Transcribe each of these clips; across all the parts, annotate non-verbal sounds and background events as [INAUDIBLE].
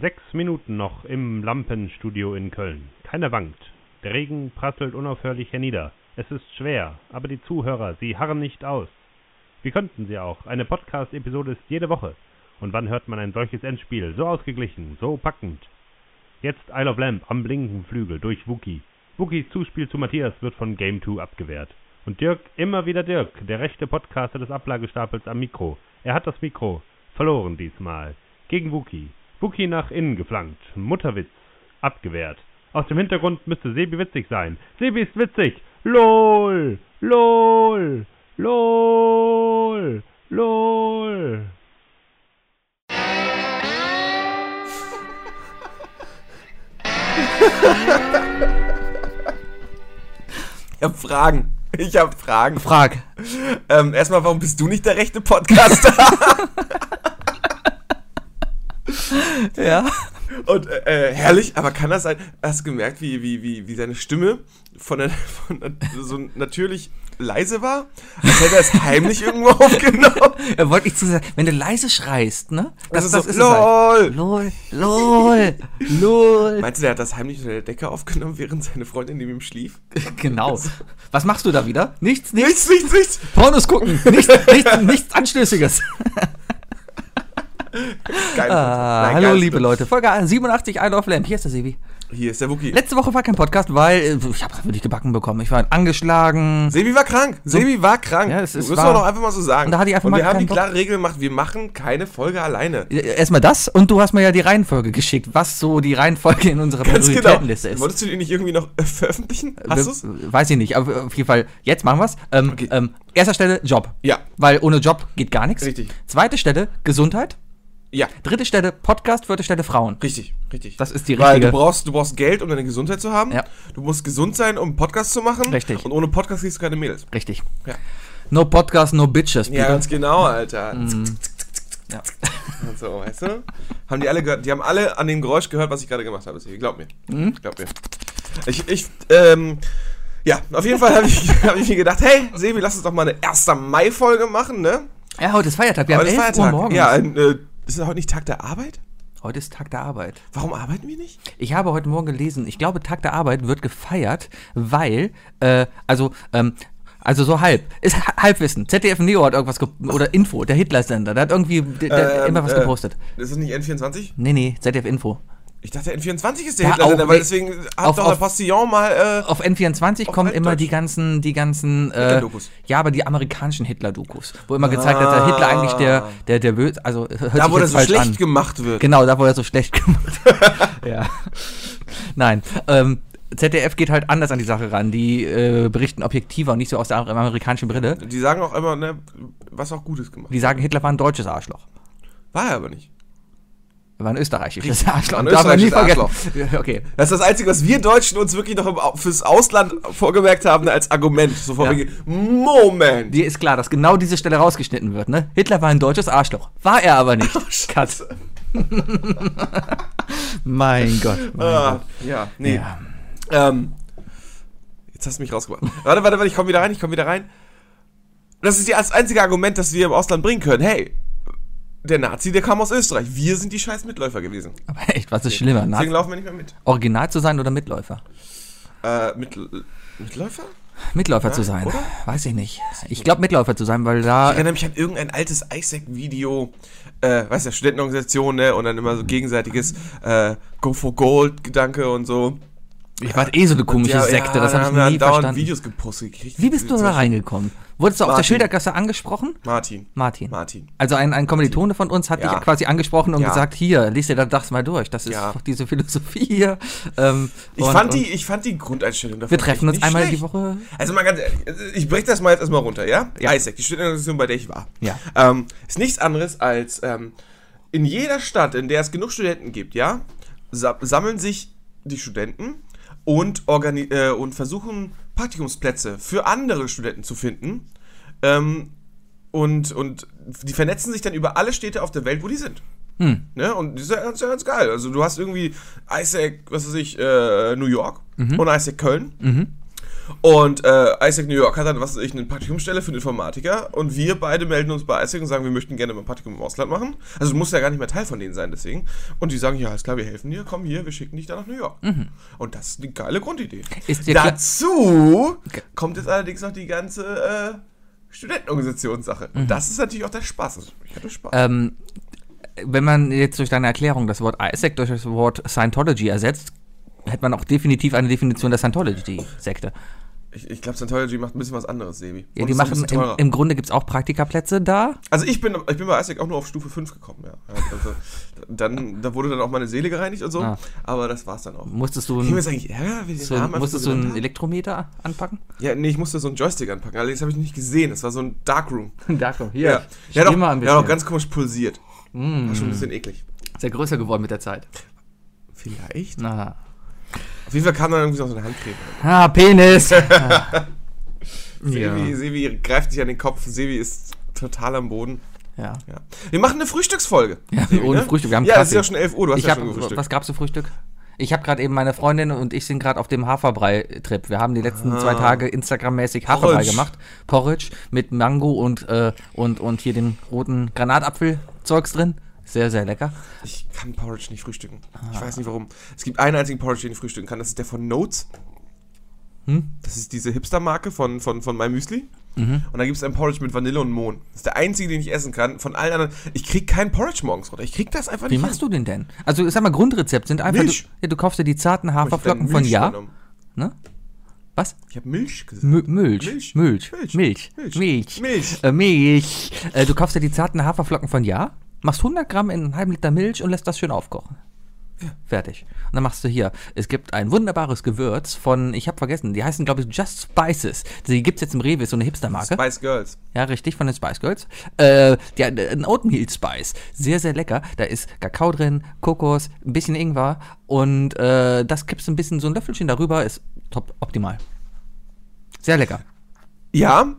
Sechs Minuten noch im Lampenstudio in Köln. Keiner wankt. Der Regen prasselt unaufhörlich hernieder. Es ist schwer, aber die Zuhörer, sie harren nicht aus. Wie könnten sie auch? Eine Podcast-Episode ist jede Woche. Und wann hört man ein solches Endspiel? So ausgeglichen, so packend. Jetzt Isle of Lamp am blinkenden Flügel durch Wookie. Wookies Zuspiel zu Matthias wird von Game 2 abgewehrt. Und Dirk, immer wieder Dirk, der rechte Podcaster des Ablagestapels am Mikro. Er hat das Mikro. Verloren diesmal. Gegen Wookie. Wookie nach innen geflankt. Mutterwitz. Abgewehrt. Aus dem Hintergrund müsste Sebi witzig sein. Sebi ist witzig. LOL. LOL. LOL. LOL. Ich hab Fragen. Ich hab Fragen. Frag. Ähm, erstmal, warum bist du nicht der rechte Podcaster? [LAUGHS] [LAUGHS] Ja. Und äh, äh, herrlich, aber kann das sein? Hast du gemerkt, wie, wie, wie, wie seine Stimme von, der, [LAUGHS] von der, so natürlich leise war? Als hätte er es heimlich [LAUGHS] irgendwo aufgenommen. Er wollte nicht zu sagen, wenn du leise schreist, ne? Das, ist so, es lol. Halt. Lol, lol, lol. Meinst du, der hat das heimlich unter der Decke aufgenommen, während seine Freundin neben ihm schlief? Genau. Was machst du da wieder? Nichts, nichts. Nichts, nichts, nichts. Pornos gucken. Nichts, nichts, nichts Anstößiges. Geil. Ah, Nein, hallo, geil. liebe Leute. Folge 87 Isle of Lamp. Hier ist der Sebi. Hier ist der Wookie. Letzte Woche war kein Podcast, weil äh, ich habe wirklich gebacken bekommen. Ich war angeschlagen. Sebi war krank. Sebi war krank. Ja, es ist das müssen wir doch einfach mal so sagen. Und da hatte ich einfach Und mal wir haben die Bock. klare Regel gemacht, wir machen keine Folge alleine. Äh, Erstmal das und du hast mir ja die Reihenfolge geschickt, was so die Reihenfolge in unserer Ganz genau. Prioritätenliste ist. Wolltest du die nicht irgendwie noch [LAUGHS] veröffentlichen? Hast du's? Weiß ich nicht, aber auf jeden Fall, jetzt machen wir's. Ähm, Okay. ähm, erster Stelle Job. Ja. Weil ohne Job geht gar nichts. Richtig. Zweite Stelle Gesundheit. Ja, Dritte Stelle Podcast. Vierte Stelle Frauen. richtig, richtig. Das ist die Weil richtige. du brauchst, du brauchst Geld, um deine Gesundheit zu haben. Ja. Du musst gesund sein, um einen Podcast zu machen. Richtig. Und ohne Podcast kriegst du keine Mädels. Richtig. Ja. No Podcast, no bitches. Ja, Peter. ganz genau, Alter. Mhm. Ja. So, weißt du? Haben die alle gehört, die haben alle an dem Geräusch gehört, was ich gerade gemacht habe. Glaub mir. Mhm. Glaub mir. Ich, ich, ähm, ja, auf jeden Fall habe ich, [LAUGHS] hab ich mir gedacht, hey, Sebi, lass uns doch mal eine 1. Mai-Folge machen, ne? ja, heute ist Feiertag. Wir Heute haben ist 11 Uhr Feiertag. morgens. Ja, ein, äh, ist das heute nicht Tag der Arbeit? Heute ist Tag der Arbeit. Warum arbeiten wir nicht? Ich habe heute Morgen gelesen, ich glaube, Tag der Arbeit wird gefeiert, weil, äh, also, ähm, also so halb. Ist ha- Halbwissen. ZDF Neo hat irgendwas ge oder Info, der Hitler-Sender, der hat irgendwie der, der Ähm, immer was äh, gepostet. Ist das nicht N24? Nee, nee, ZDF Info. Ich dachte, N24 ist der Ja, Hitler-Sender, auch, weil deswegen hat Auf- doch der Postillon mal, äh, Auf N24 Auf kommen immer die ganzen, die ganzen, äh, Hitler-Dokus. ja, aber die amerikanischen Hitler-Dokus, wo immer gezeigt wird, der Hitler eigentlich der, der, der böse, also hört da, sich wo das so schlecht an. gemacht wird. Genau, da wo er so schlecht [LAUGHS] gemacht Ja. Nein. Ähm, ZDF geht halt anders an die Sache ran. Die äh, berichten objektiver und nicht so aus der amerikanischen Brille. Die sagen auch immer, ne, was auch Gutes gemacht. Die sagen, Hitler war ein deutsches Arschloch. War er aber nicht. War ein österreichisches Arschloch. Ein österreichisches vergessen. Okay. Das ist das Einzige, was wir Deutschen uns wirklich noch im, fürs Ausland vorgemerkt haben, als Argument. So vor Ja. wegen, Moment. Dir ist klar, dass genau diese Stelle rausgeschnitten wird, ne? Hitler war ein deutsches Arschloch. War er aber nicht. [LAUGHS] Cut. [LAUGHS] mein Gott. Mein Ah, Gott. ja, nee. Ja. Ähm, jetzt hast du mich rausgebracht. warte, warte, warte, ich komme wieder rein, ich komme wieder rein. Das ist ja das einzige Argument, das wir im Ausland bringen können. Hey, der Nazi, der kam aus Österreich. Wir sind die scheiß Mitläufer gewesen. Aber echt, was ist schlimmer? Deswegen Nazi laufen wir nicht mehr mit. Original zu sein oder Mitläufer? Äh, mit, Mitläufer? Mitläufer zu sein. Weiß ich nicht. Ich glaube Mitläufer zu sein, weil da. Ich erinnere mich an irgendein altes Isaac-Video, äh, weißt du, Studentenorganisation, ne? Und dann immer so gegenseitiges äh, Go for Gold-Gedanke und so. Ich war eh so eine komische Ja, Sekte, das da habe haben ich wir nie verstanden. Videos gepostet gekriegt. Wie bist du da reingekommen? Wurdest du auf der. Schildergasse angesprochen? Martin. Martin. Martin. Also ein, ein Kommilitone von uns hat Ja. dich quasi angesprochen und Ja. gesagt, hier, lies dir das mal durch. Das ist doch diese Philosophie hier. Ähm, Ich, und- fand die, ich fand die Grundeinstellung davon Wir treffen uns einmal schlecht. die Woche. Also mal ganz ehrlich, ich breche das mal jetzt erstmal runter, ja? Ja. Isaac, die Studentenorganisation, bei der ich war. Ja. Ähm, ist nichts anderes als ähm, in jeder Stadt, in der es genug Studenten gibt, ja, sa sammeln sich die Studenten und, äh, und versuchen Praktikumsplätze für andere Studenten zu finden. Ähm, und, und die vernetzen sich dann über alle Städte auf der Welt, wo die sind. Hm. Ne? Und das ist ja ganz, ja ganz geil. Also du hast irgendwie Isaac, was weiß ich, äh, New York und Isaac Köln. Und äh, Isaac New York hat dann, was weiß ich, eine Praktikumsstelle für einen Informatiker und wir beide melden uns bei Isaac und sagen, wir möchten gerne ein Praktikum im Ausland machen. Also du musst ja gar nicht mehr Teil von denen sein, deswegen. Und die sagen, ja, alles klar, wir helfen dir, komm hier, wir schicken dich da nach New York. Und das ist eine geile Grundidee. Ist Dazu kommt jetzt allerdings noch die ganze äh, Studentenorganisationssache. Und das ist natürlich auch der Spaß. Also, ich hatte Spaß. Ähm, wenn man jetzt durch deine Erklärung das Wort Isaac durch das Wort Scientology ersetzt, hätte man auch definitiv eine Definition der Scientology-Sekte. Ich, ich glaube, Scientology macht ein bisschen was anderes, Sebi. Ja, die ist auch ein machen, bisschen im, im Grunde gibt es auch Praktikaplätze da. Also ich bin, ich bin bei Isaac auch nur auf Stufe 5 gekommen, ja. ja also, dann, da wurde dann auch meine Seele gereinigt und so, Ah. aber das war's dann auch. Musstest du, Ich ein, jetzt eigentlich die so, Namen musstest so du einen haben? Elektrometer anpacken? Ja, nee, ich musste so einen Joystick anpacken, allerdings habe ich nicht gesehen, das war so ein Darkroom. [LAUGHS] Danke, Ja, ja, doch, ja doch, ganz komisch pulsiert. War schon ein bisschen eklig. Sehr größer geworden mit der Zeit. Vielleicht? Na. Auf jeden Fall kam dann irgendwie so eine Handcreme. Ah, Penis! Ah. [LAUGHS] ja. Sevi, Sevi greift sich an den Kopf, Sevi ist total am Boden. ja. Ja. Wir machen eine Frühstücksfolge. Ja, Sevi, ohne ne? Frühstück, wir haben Ja, es ist ja schon 11 Uhr, du hast Ich ja hab, schon gefrühstückt. was gab's zu Frühstück? Ich habe gerade eben meine Freundin und ich sind gerade auf dem Haferbrei-Trip. Wir haben die letzten zwei Tage Instagram-mäßig Haferbrei Ah. Porridge. gemacht. Porridge mit Mango und, äh, und, und hier den roten Granatapfel-Zeugs drin. Sehr, sehr lecker. Ich kann Porridge nicht frühstücken. Ich Ah. weiß nicht warum. Es gibt einen einzigen Porridge, den ich frühstücken kann. Das ist der von Notes. Hm? Das ist diese Hipster-Marke von, von, von meinem Müsli. Mhm. Und da gibt es einen Porridge mit Vanille und Mohn. Das ist der einzige, den ich essen kann. Von allen anderen. Ich krieg keinen Porridge morgens runter. Ich krieg das einfach Wie nicht. machst du den denn? Also, sag mal, Grundrezept sind einfach. Milch. Du, ja, du kaufst dir die zarten Haferflocken von Ja. Ne? Was? Ich habe Milch gesagt. Mü- Milch. Milch. Milch. Milch. Milch. Milch. Milch. Milch. Äh, Milch. Äh, du kaufst dir die zarten Haferflocken von Ja, machst 100 Gramm in einen halben Liter Milch und lässt das schön aufkochen. Fertig. Und dann machst du hier, es gibt ein wunderbares Gewürz von, ich habe vergessen, die heißen, glaube ich, Just Spices. Die gibt's jetzt im Rewe, ist so eine Hipster-Marke. Spice Girls. Ja, richtig, von den Spice Girls. Äh, ja, ein Oatmeal Spice. Sehr, sehr lecker. Da ist Kakao drin, Kokos, ein bisschen Ingwer und äh, das kippst du ein bisschen so ein Löffelchen darüber, ist top, optimal. Sehr lecker. Ja,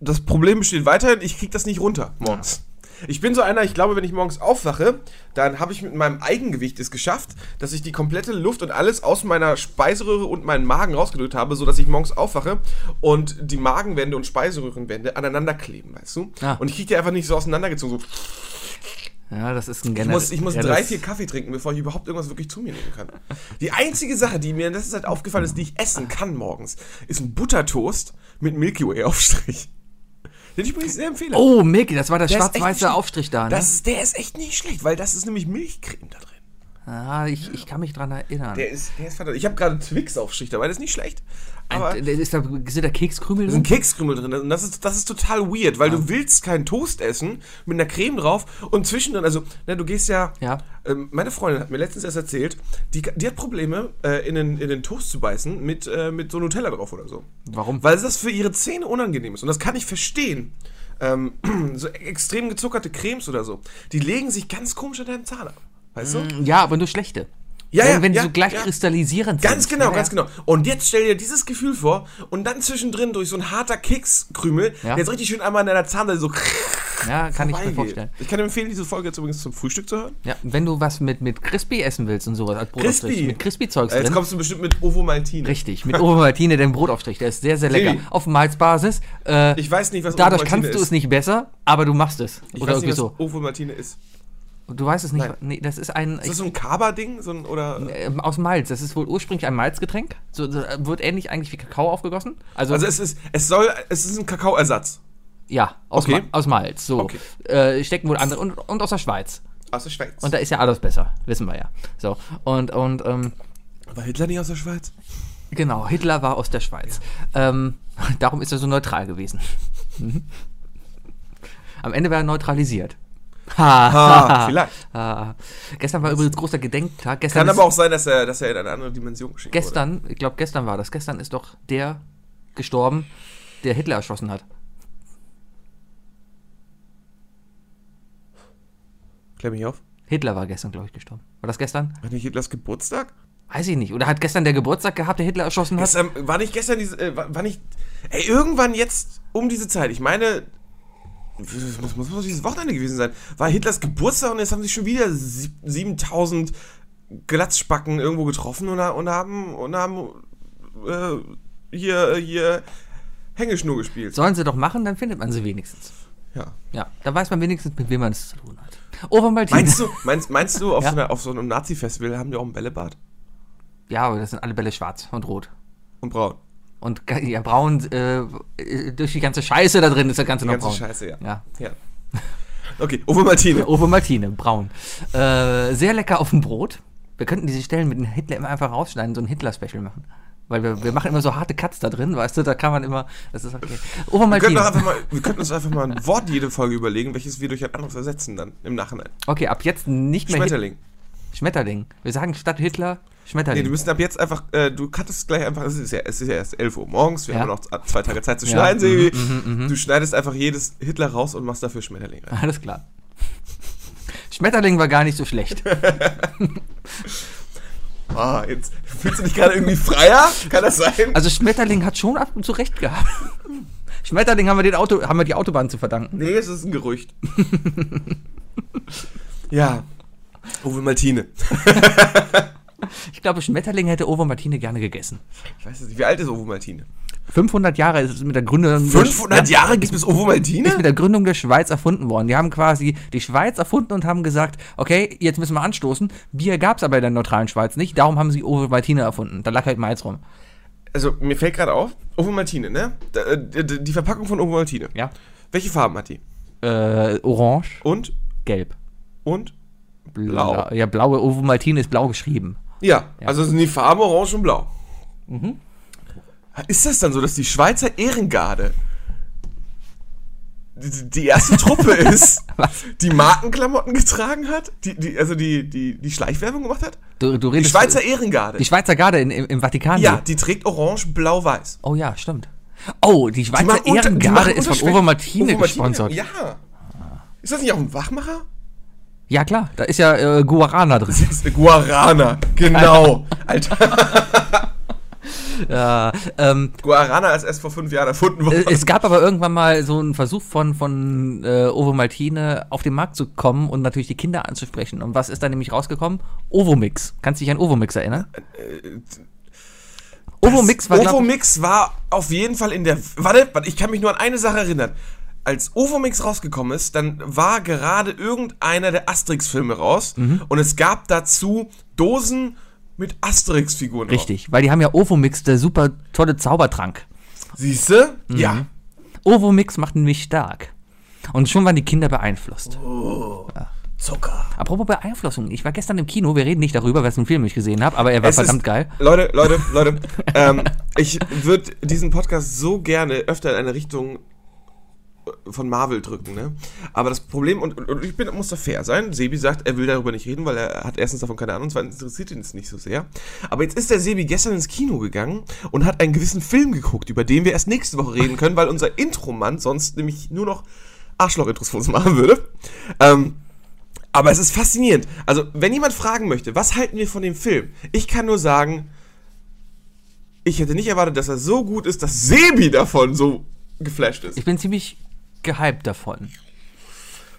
das Problem besteht weiterhin, ich krieg das nicht runter morgens. Ich bin so einer, ich glaube, wenn ich morgens aufwache, dann habe ich mit meinem Eigengewicht es geschafft, dass ich die komplette Luft und alles aus meiner Speiseröhre und meinen Magen rausgedrückt habe, sodass ich morgens aufwache und die Magenwände und Speiseröhrenwände aneinander kleben, weißt du? Ah. Und ich krieg die einfach nicht so auseinandergezogen. So, Ja, das ist ein ich generell. muss, ich muss ja, drei, vier Kaffee trinken, bevor ich überhaupt irgendwas wirklich zu mir nehmen kann. Die einzige Sache, die mir in letzter Zeit aufgefallen ist, die ich essen kann morgens, ist ein Buttertoast mit Milky Way Aufstrich. Den ich übrigens sehr empfehle. Oh, Mickey, das war der schwarz-weiße Aufstrich da, ne? Das, der ist echt nicht schlecht, weil das ist nämlich Milchcreme da drin. Ah, ich, ich kann mich dran erinnern. Der ist, der ist verdammt. Ich habe gerade Twix-Aufstrich dabei, das ist nicht schlecht. Aber Ein- ist da, sind da Kekskrümel da sind drin? Kekskrümel drin und das ist, das ist total weird, weil du willst keinen Toast essen mit einer Creme drauf und zwischendrin, also, ne, du gehst ja. Ja. Ähm, meine Freundin hat mir letztens erst erzählt, die, die hat Probleme, äh, in, den, in den Toast zu beißen mit, äh, mit so Nutella drauf oder so. Warum? Weil das für ihre Zähne unangenehm ist. Und das kann ich verstehen. Ähm, [CLEARS THROAT] so extrem gezuckerte Cremes oder so, die legen sich ganz komisch an deinem Zahn ab. Weißt du? Ja, aber nur schlechte. Ja, wenn, ja, wenn die ja, so gleich ja. kristallisierend Ganz sind. genau, Ja, ganz genau. Und jetzt stell dir dieses Gefühl vor und dann zwischendrin durch so ein harter Kekskrümel, Ja. der jetzt richtig schön einmal in deiner Zahnseite so Ja, kann ich mir vorstellen. Ich kann dir empfehlen, diese Folge jetzt übrigens zum Frühstück zu hören. Ja, wenn du was mit, mit Crispy essen willst und sowas als Brotaufstrich. Crispy. Mit Crispy-Zeugs Äh, Jetzt drin. kommst du bestimmt mit Ovo Maltine. Richtig, mit Ovaltine, den Brotaufstrich. Der ist sehr, sehr lecker. Auf Malzbasis. Äh, Ich weiß nicht, was dadurch Ovomaltine kannst du ist. es nicht besser, aber du machst es. Ich Oder weiß irgendwie nicht, was so. Ovo Maltine ist. Du weißt es nicht. Nein. Nee, das ist ein. Ist das so ein Kaba-Ding? So ein, oder? ähm, aus Malz. Das ist wohl ursprünglich ein Malzgetränk. So, äh, wird ähnlich eigentlich wie Kakao aufgegossen. Also, Also es ist, es soll, es ist ein Kakaoersatz. ja, aus, Okay. Ma aus Malz. So. Okay. Äh, stecken wohl andere. Und, und aus der Schweiz. Aus der Schweiz. Und da ist ja alles besser. Wissen wir ja. So. Und, und, ähm, War Hitler nicht aus der Schweiz? genau, Hitler war aus der Schweiz. Ähm, [LAUGHS] darum ist er so neutral gewesen. [LAUGHS] Mhm. Am Ende war er neutralisiert. Ha, Ah, vielleicht. ha. Gestern war übrigens großer Gedenktag. Gestern Kann aber auch sein, dass er, dass er in eine andere Dimension geschickt wurde. Gestern, ich glaube, gestern war das. Gestern ist doch der gestorben, der Hitler erschossen hat. Klär mich auf. Hitler war gestern, glaube ich, gestorben. War das gestern? War nicht Hitlers Geburtstag? Weiß ich nicht. Oder hat gestern der Geburtstag gehabt, der Hitler erschossen hat? Gestern, war nicht gestern diese, äh, war, war nicht, ey, irgendwann jetzt um diese Zeit, ich meine, muss, muss, muss dieses Wochenende gewesen sein, war Hitlers Geburtstag und jetzt haben sich schon wieder sieb- 7000 Glatzspacken irgendwo getroffen und, und haben, und haben, äh, hier, hier Hängeschnur gespielt. Sollen sie doch machen, dann findet man sie wenigstens. Ja. Ja, da weiß man wenigstens, mit wem man es zu tun hat. Obermaltine. Meinst du, meinst, meinst du auf, Ja. so einer, auf so einem Nazi-Festival haben die auch ein Bällebad? Ja, aber das sind alle Bälle schwarz und rot. Und braun. Und ja, braun, äh, durch die ganze Scheiße da drin ist das Ganze Die noch ganze braun. Scheiße, ja. Ja. ja. Okay, Uwe Martine. Obermaltine, braun. Äh, sehr lecker auf dem Brot. Wir könnten diese Stellen mit dem Hitler immer einfach rausschneiden, so ein Hitler-Special machen. Weil wir, wir machen immer so harte Cuts da drin, weißt du, da kann man immer, das ist okay. Wir könnten, doch Obermaltine. einfach mal, wir könnten uns einfach mal ein Wort jede Folge überlegen, welches wir durch ein anderes ersetzen dann im Nachhinein. Okay, ab jetzt nicht mehr Schmetterling. Hit Schmetterling. Wir sagen statt Hitler Nee, Schmetterling. du müssen ab jetzt einfach, äh, du cuttest gleich einfach, es ist ja, es ist ja erst 11 Uhr morgens, wir Ja. haben noch zwei Tage Zeit zu Ja, schneiden, Sebi. mhm, Du schneidest einfach jedes Hitler raus und machst dafür Schmetterling rein. Alles klar. Schmetterling war gar nicht so schlecht. [LAUGHS] Ah, jetzt fühlst du dich gerade irgendwie freier? Kann das sein? Also Schmetterling hat schon ab und zu recht gehabt. Schmetterling haben wir, den Auto, haben wir die Autobahn zu verdanken. Nee, es ist ein Gerücht. ja. Uwe Martine. [LAUGHS] [LAUGHS] Ich glaube, Schmetterling hätte Ovo Martine gerne gegessen. Ich weiß nicht, wie alt ist Uwe Martine? 500 Jahre ist es mit der Gründung... 500 Ja, Jahre gibt es Uwe ist Martine? mit der Gründung der Schweiz erfunden worden. Die haben quasi die Schweiz erfunden und haben gesagt, okay, jetzt müssen wir anstoßen. Bier gab es aber in der neutralen Schweiz nicht, darum haben sie Ovo Martine erfunden. Da lag halt Malz rum. Also, mir fällt gerade auf, Uwe Martine, ne? Äh, Die Verpackung von Uwe Martine. Ja. Welche Farben hat die? Äh, orange, Und? gelb. Und? Blau. Ja, blaue Ovo Martine ist blau geschrieben. Ja, also sind die Farben orange und blau. Ist das dann so, dass die Schweizer Ehrengarde die, die erste Truppe [LAUGHS] ist, die Markenklamotten getragen hat? Die, die, also die, die, die Schleichwerbung gemacht hat? Du, du Die redest Schweizer Ehrengarde. die Schweizer Garde in, im, im Vatikan. ja, die trägt orange, blau, weiß. Oh ja, stimmt. Oh, die Die Schweizer unter- die Ehrengarde machen ist von Unterschwächen. Ovo Martine Uwe Martine? gesponsert. Ja. Ist das nicht auch ein Wachmacher? Ja, klar, da ist ja äh, Guarana drin. Guarana, genau. [LAUGHS] Alter, Ja, ähm, Guarana ist erst vor fünf Jahren erfunden worden. Äh, Es gab aber irgendwann mal so einen Versuch von, von äh, Ovo Maltine auf den Markt zu kommen und natürlich die Kinder anzusprechen. Und was ist da nämlich rausgekommen? Ovomix. Kannst du dich an Ovomix erinnern? Ovomix war, Ovomix war auf jeden Fall in der. Warte, warte, ich kann mich nur an eine Sache erinnern. Als Ovomix rausgekommen ist, dann war gerade irgendeiner der Asterix-Filme raus Mhm. und es gab dazu Dosen mit Asterix-Figuren. drauf. richtig, weil die haben ja Ovomix, der super tolle Zaubertrank. Siehst du? Mhm. Ja. Ovomix macht nämlich stark. Und schon waren die Kinder beeinflusst. Zucker. Apropos Beeinflussung, ich war gestern im Kino, wir reden nicht darüber, was für einen Film ich gesehen habe, aber er war Es verdammt ist, geil. Leute, Leute, Leute. [LAUGHS] ähm, ich würde diesen Podcast so gerne öfter in eine Richtung von Marvel drücken, ne? Aber das Problem, und, und, ich bin, muss da fair sein, Sebi sagt, er will darüber nicht reden, weil er hat erstens davon keine Ahnung, zweitens interessiert ihn es nicht so sehr. Aber jetzt ist der Sebi gestern ins Kino gegangen und hat einen gewissen Film geguckt, über den wir erst nächste Woche reden können, weil unser Intromann sonst nämlich nur noch Arschloch-Intros für uns machen würde. Ähm, aber es ist faszinierend. Also, wenn jemand fragen möchte, was halten wir von dem Film? Ich kann nur sagen, ich hätte nicht erwartet, dass er so gut ist, dass Sebi davon so geflasht ist. Ich bin ziemlich gehypt davon.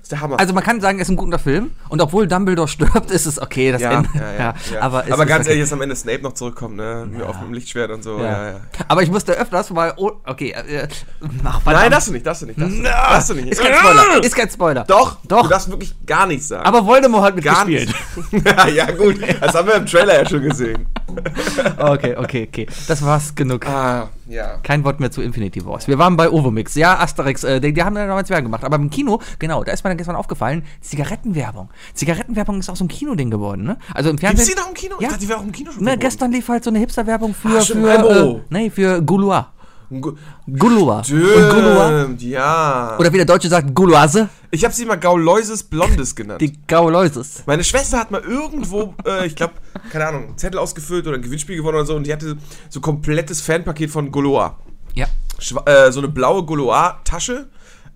Das ist der Hammer. Also man kann sagen, es ist ein guter Film und obwohl Dumbledore stirbt, ist es okay, das ja, Ende. ja, ja, ja. Aber, es aber ist ganz okay. ehrlich, dass am Ende Snape noch zurückkommt, ne? Auf dem Lichtschwert und so. Ja, ja. Ja. Aber ich musste öfters mal. Oh, okay. Äh, ach, verdammt. Nein, darfst du nicht, darfst du nicht, darfst du nicht. Darfst du nicht. Ist kein Spoiler. Ist kein Spoiler. Doch, Doch. Du darfst wirklich gar nichts sagen. Aber Voldemort hat gar mitgespielt. nicht. [LAUGHS] ja, ja, gut. Das haben wir im Trailer ja schon gesehen. [LAUGHS] Okay, okay, okay. Das war's genug. Ah, ja. Kein Wort mehr zu Infinity Wars. Wir waren bei Ovomix. Ja, Asterix, äh, die, die haben ja damals Werbung gemacht. Aber im Kino, genau, da ist mir dann gestern aufgefallen, Zigarettenwerbung. Zigarettenwerbung ist auch so ein Kinoding geworden, ne? Also im Fernsehen. Gibt's die noch im Kino? Ich Ja. dachte, die wäre auch im Kino schon Na, gestern lief halt so eine Hipster-Werbung für, stimmt, für, äh, nee, für Goulois. Gu- Goulois. Und Goulois. Stimmt, ja. Oder wie der Deutsche sagt, Gouloise. ich habe sie mal Gauloises Blondes genannt. Die Gauloises. Meine Schwester hat mal irgendwo, äh, ich glaube, keine Ahnung, einen Zettel ausgefüllt oder ein Gewinnspiel gewonnen oder so und die hatte so komplettes Fanpaket von Goloa. Ja. Schwa äh, so eine blaue Goloa-Tasche.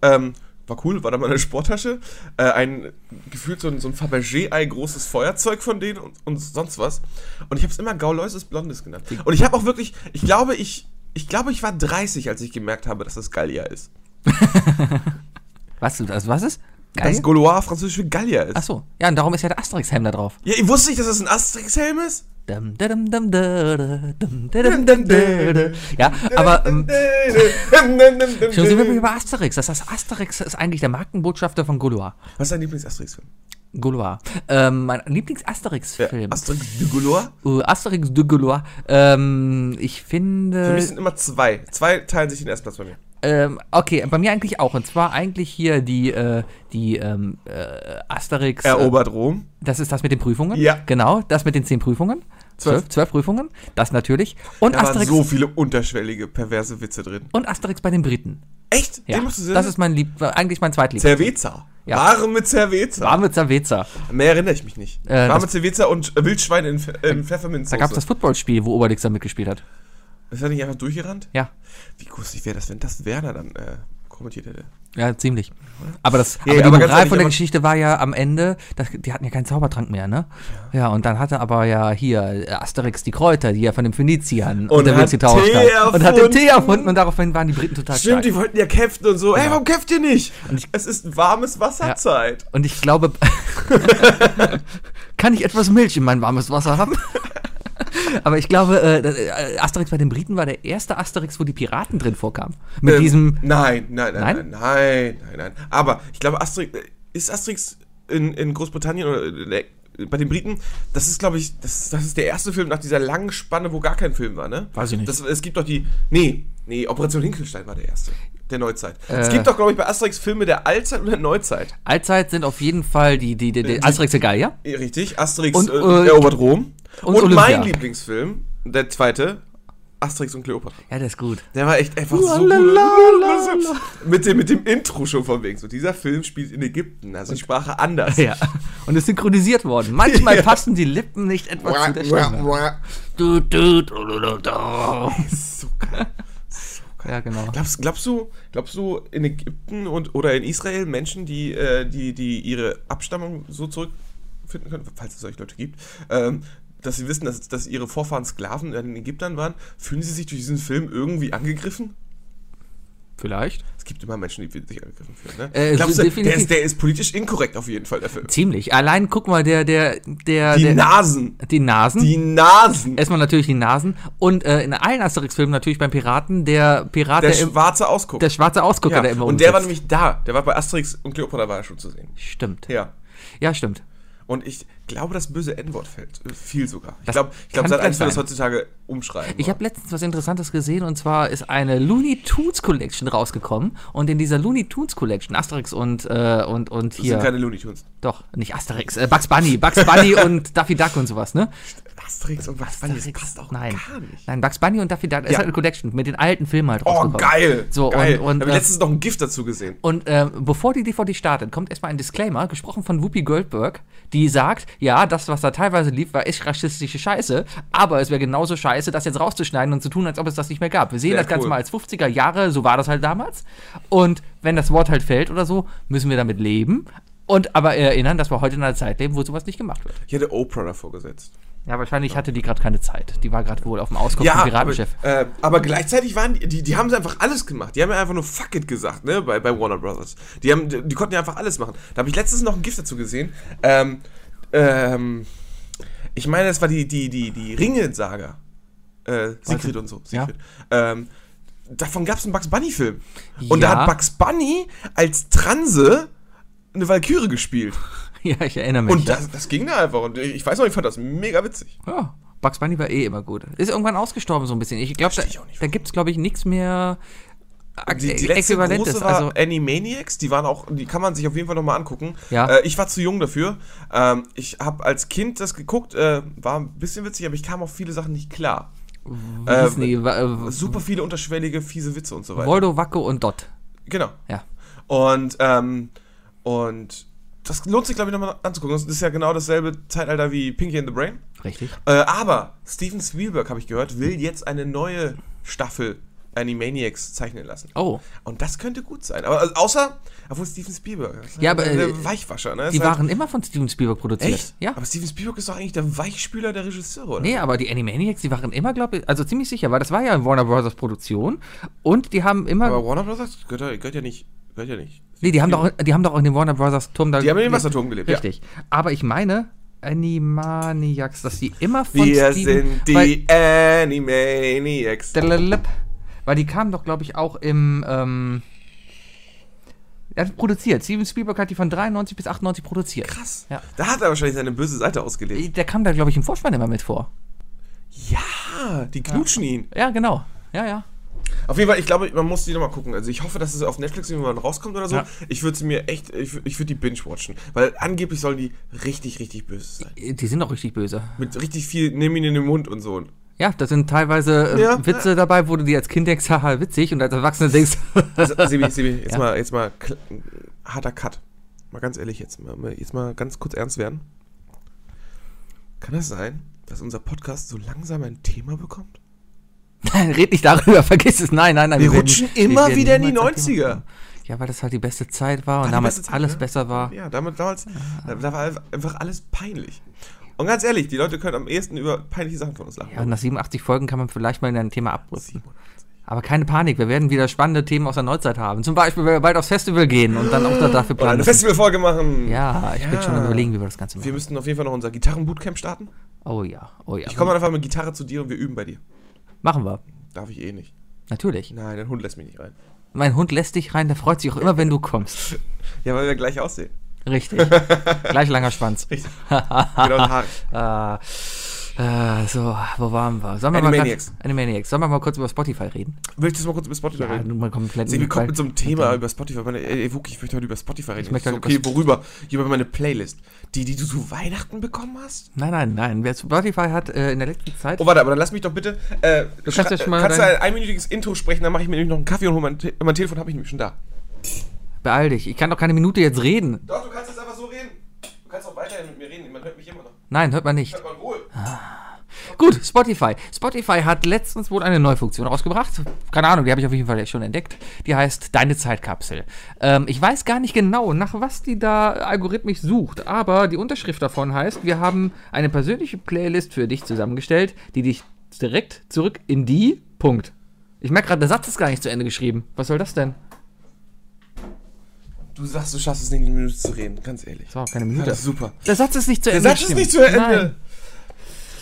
Ähm, war cool, war da mal eine Sporttasche. Äh, ein, gefühlt so ein, so ein Fabergé-Ei großes Feuerzeug von denen und, und sonst was. Und ich habe es immer Gauloises Blondes genannt. Und ich habe auch wirklich, ich glaube, ich, ich glaube, ich war 30, als ich gemerkt habe, dass das Gallier ist. [LAUGHS] Was, das, was ist? Geil? Dass Gaulois französisch für Gallier ist. Achso. Ja, und darum ist ja der Asterix-Helm da drauf. Ja, ich wusste nicht, dass das ein Asterix-Helm ist. Ja, aber ähm, [LAUGHS] schon sind wir über Asterix. Das heißt, Asterix ist eigentlich der Markenbotschafter von Gaulois. Was ist dein Lieblings-Asterix-Film? Gaulois. Ähm, mein Lieblings-Asterix-Film. Asterix de Gaulois? Uh, Asterix de Gaulois. Ähm, ich Für finde. mich sind immer zwei. Zwei teilen sich den ersten Platz bei mir. Ähm, okay, bei mir eigentlich auch. Und zwar eigentlich hier die, äh, die ähm, äh, Asterix. Erobert Rom. Das ist das mit den Prüfungen? Ja. Genau, das mit den zehn Prüfungen. Zwölf. Zwölf, Prüfungen. Das natürlich. Und Da waren Asterix, so viele unterschwellige, perverse Witze drin. und Asterix bei den Briten. Echt? Ja, Den machst du sehr? das ist mein Lieb, eigentlich mein Zweitlieb. Cerveza. Ja. Warme Cerveza. Warme Zerwetzer. Mehr erinnere ich mich nicht. Äh, Warme das- Cerveza und äh, Wildschwein in, Pfe- in Pfefferminzsoße. Da gab es das Footballspiel, wo Obelix da mitgespielt hat. Ist er nicht einfach durchgerannt? Ja, Wie lustig wäre das, wenn das Werner dann äh, kommentiert hätte? ja, ziemlich. Aber, das, Ja, aber die aber Moral ehrlich, von der Geschichte war ja am Ende, das, die hatten ja keinen Zaubertrank mehr, ne? Ja. und dann hatte aber ja hier äh, Asterix die Kräuter, die ja von den Phöniziern Und der hat getauscht Tee haben. Und hat den Tee erfunden. und daraufhin waren die Briten total Stimmt, stark. die wollten ja kämpfen und so. Ey, warum kämpft ihr nicht? Ich- es ist warmes Wasserzeit. Und ich glaube, [LAUGHS] [LAUGHS] kann ich etwas Milch in mein warmes Wasser haben? [LAUGHS] Aber ich glaube, äh, äh, Asterix bei den Briten war der erste Asterix, wo die Piraten drin vorkamen. Mit Ähm, diesem, Nein, nein, nein, Nein? nein, nein, nein, nein. Aber ich glaube, Asterix. Ist Asterix in, in Großbritannien oder äh, bei den Briten, das ist, glaube ich, das, das ist der erste Film nach dieser langen Spanne, wo gar kein Film war, ne? Weiß ich nicht. Das, es gibt doch die. Nee, nee, Operation Hinkelstein war der erste. Der Neuzeit. es Äh. gibt doch, glaube ich, bei Asterix Filme der Allzeit und der Neuzeit. Allzeit sind auf jeden Fall die, die, die, die Die- Asterix der Gallier. Eh, Richtig, Asterix Und, äh, äh, erobert Rom. Und Und, mein Lieblingsfilm, der zweite, Asterix und Kleopatra. Ja, der ist gut. Der war echt einfach so gut. Mit dem, mit dem Intro schon von wegen. So, dieser Film spielt in Ägypten, also die Sprache anders. [LAUGHS] Ja. Und ist synchronisiert worden. Manchmal [LAUGHS] Ja. passen die Lippen nicht etwa zu der Stimme. Du, du, du, du, du, du. So geil. Ja, genau. Glaubst, glaubst du, glaubst du in Ägypten und oder in Israel Menschen, die, äh, die, die ihre Abstammung so zurückfinden können, falls es solche Leute gibt, ähm, dass sie wissen, dass, dass ihre Vorfahren Sklaven in den Ägyptern waren, fühlen sie sich durch diesen Film irgendwie angegriffen? Vielleicht. Es gibt immer Menschen, die sich angegriffen fühlen. Ne? Äh, Glaubst du, der ist, der ist politisch inkorrekt auf jeden Fall, der Film. Ziemlich. Allein guck mal, der, der, der. Die der, Nasen. die Nasen. Die Nasen. Erstmal natürlich die Nasen. Und äh, in allen Asterix-Filmen natürlich beim Piraten, der Pirat, Der der, schwarze Ausguck. der schwarze Ausgucker, ja. der immer Und der war nämlich da. Der war bei Asterix und Kleopatra war er schon zu sehen. Stimmt. Ja. Ja, stimmt. Und ich glaube, das böse N-Wort fällt. äh, Viel sogar. Ich Das glaube, ich glaube, kann seit eins wird das heutzutage umschreiben. Ich habe letztens was Interessantes gesehen und zwar ist eine Looney Tunes Collection rausgekommen und in dieser Looney Tunes Collection Asterix und äh, und und das hier sind keine Looney Tunes. doch nicht Asterix, äh, Bugs Bunny, Bugs Bunny [LAUGHS] und Daffy Duck und sowas, ne? Asterix und was? Das Asterix, passt auch nein, gar nicht. nein, Bugs Bunny und Daffy Duck ist Ja. halt eine Collection mit den alten Filmen halt Oh, geil. So, geil. und- und, habe äh, letztens noch ein Gift dazu gesehen. Und äh, bevor die DVD startet, kommt erstmal ein Disclaimer, gesprochen von Whoopi Goldberg, die sagt, ja, das, was da teilweise lief, war echt rassistische Scheiße, aber es wäre genauso scheiße, das jetzt rauszuschneiden und zu tun, als ob es das nicht mehr gab. Wir sehen Sehr das Ganze cool. mal als 50er Jahre, so war das halt damals. Und wenn das Wort halt fällt oder so, müssen wir damit leben. Und aber erinnern, dass wir heute in einer Zeit leben, wo sowas nicht gemacht wird. Ich hätte Oprah davor gesetzt. Ja, wahrscheinlich hatte die gerade keine Zeit. Die war gerade wohl auf dem Auskopf vom Ja, aber, Piratenchef. äh, aber gleichzeitig waren die, die, die haben einfach alles gemacht. Die haben ja einfach nur Fuck it gesagt, ne, bei, bei Warner Brothers. Die, haben, die, die konnten ja einfach alles machen. Da habe ich letztens noch ein Gift dazu gesehen. Ähm, ähm, ich meine, es war die, die, die, die Ringe-Saga. Äh, Siegfried und so. Ja. Siegfried. Ähm, davon gab es einen Bugs Bunny-Film. Und da Ja. hat Bugs Bunny als Transe eine Valkyrie gespielt. [LAUGHS] ja, ich erinnere mich. Und das, das ging da einfach. Und ich weiß noch, ich fand das mega witzig. Ja, Bugs Bunny war eh immer gut. Ist irgendwann ausgestorben so ein bisschen. Ich glaube, da, da gibt es, glaube ich, nichts mehr Die, die letzte große war Also, Animaniacs, die waren auch, die kann man sich auf jeden Fall nochmal angucken. Ja. Äh, ich war zu jung dafür. Ähm, ich habe als Kind das geguckt, äh, war ein bisschen witzig, aber ich kam auf viele Sachen nicht klar. äh? Wa- äh, Super viele unterschwellige, fiese Witze und so weiter. Voldo, Wacko und Dot. Genau. Ja. Und, ähm, und das lohnt sich, glaube ich, nochmal anzugucken. Das ist ja genau dasselbe Zeitalter wie Pinky and the Brain. Richtig. Äh, aber Steven Spielberg, habe ich gehört, will jetzt eine neue Staffel Animaniacs zeichnen lassen. Oh, Und das könnte gut sein. Aber also, außer, obwohl Steven Spielberg. Ist Ja, halt aber, der äh, Weichwascher, ne? die halt- waren immer von Steven Spielberg produziert. Echt? Ja. Aber Steven Spielberg ist doch eigentlich der Weichspüler der Regisseure, oder? Nee, aber die Animaniacs, die waren immer, glaube ich, also ziemlich sicher, weil das war ja Warner Bros. Produktion und die haben immer, Aber Warner Brothers gehört, ja- gehört ja nicht. Gehört ja nicht. nee, die haben doch, die haben doch auch in dem Warner Bros. Turm da Die haben in dem. Wasserturm gelebt, ja. Richtig. Aber ich meine, Animaniacs, dass die immer von Wir Steven- sind die Animaniacs. Weil die kamen doch, glaube ich, auch im, ähm, er hat produziert. Steven Spielberg hat die von 93 bis 98 produziert. Krass. Ja. Da hat er wahrscheinlich seine böse Seite ausgelegt. Der kam da, glaube ich, im Vorspann immer mit vor. Ja, die knutschen ihn. Ja, genau. Ja, ja. Auf jeden Fall, ich glaube, man muss die nochmal gucken. Also ich hoffe, dass es auf Netflix irgendwann rauskommt oder so. Ja. Ich würde sie mir echt, ich, ich würde die binge-watchen. Weil angeblich sollen die richtig, richtig böse sein. Die sind doch richtig böse. Mit richtig viel, nimm ihn in den Mund und so. Ja, da sind teilweise äh, Ja. Witze dabei, wo du dir als Kind denkst, [LAUGHS] haha, witzig, und als Erwachsener denkst, [LAUGHS] Also, Sebi, Sebi, jetzt Ja. mal, jetzt mal, harter Cut. Mal ganz ehrlich, jetzt mal, jetzt mal ganz kurz ernst werden. Kann es sein, dass unser Podcast so langsam ein Thema bekommt? nein, red nicht darüber, [LAUGHS] vergiss es, nein, nein, nein. Wir werden- rutschen wir immer werden wieder in die niemals ein Thema 90er. bekommen. Ja, weil das halt die beste Zeit war War und damals Zeit, alles ne? besser war. Ja, damit, damals, da, da war einfach alles peinlich. Und ganz ehrlich, die Leute können am ehesten über peinliche Sachen von uns lachen. Ja, und nach 87 Folgen kann man vielleicht mal in ein Thema abrüsten. 87. Aber keine Panik, wir werden wieder spannende Themen aus der Neuzeit haben. Zum Beispiel, wenn wir bald aufs Festival gehen und dann auch da- dafür Oder planen. eine müssen. Festivalfolge machen. Ja, ich bin Ja. schon am überlegen, wie wir das Ganze Wir machen. müssten auf jeden Fall noch unser Gitarrenbootcamp starten. Oh ja, oh ja. Ich komme einfach mit Gitarre zu dir und wir üben bei dir. Machen wir. Darf ich eh nicht. Natürlich. Nein, dein Hund lässt mich nicht rein. Mein Hund lässt dich rein, der freut sich auch immer, wenn du kommst. Ja, weil wir gleich aussehen. Richtig. [LAUGHS] Gleich langer Schwanz. Richtig. [LAUGHS] genau, und Äh, Haare. äh, so, wo waren wir? Sollen wir Animaniacs. Mal grad, Animaniacs. Sollen wir mal kurz über Spotify reden? Möchtest du mal kurz über Spotify Ja, reden? mal komplett. Sie kommt mit so einem Thema über Spotify. Meine, ey, Wuki, ich möchte heute über Spotify reden. Ich möchte so, okay, über- worüber? Über meine Playlist. Die, die du zu Weihnachten bekommen hast? Nein, nein, nein. Wer Spotify hat äh, in der letzten Zeit. Oh, warte, aber dann lass mich doch bitte. Äh, Du kannst ja schon mal kannst du ein einminütiges Intro sprechen, dann mache ich mir nämlich noch einen Kaffee und hol mein, Te mein Telefon habe ich nämlich schon da. Beeil dich. Ich kann doch keine Minute jetzt reden. Doch, du kannst jetzt einfach so reden. Du kannst auch weiterhin mit mir reden, man hört mich immer noch. Nein, hört man nicht. Hört man wohl. Gut, Spotify. Spotify hat letztens wohl eine neue Funktion rausgebracht. Keine Ahnung, die habe ich auf jeden Fall schon entdeckt. Die heißt Deine Zeitkapsel. Ähm, ich weiß gar nicht genau, nach was die da algorithmisch sucht, aber die Unterschrift davon heißt, wir haben eine persönliche Playlist für dich zusammengestellt, die dich direkt zurück in die Punkt. Ich merke gerade, der Satz ist gar nicht zu Ende geschrieben. Was soll das denn? Du sagst, du schaffst es nicht, eine Minute zu reden, ganz ehrlich. Das war auch keine Minute. das ist super. Der Satz ist nicht zu Der Ende. Satz ist nicht zu Ende. Nein.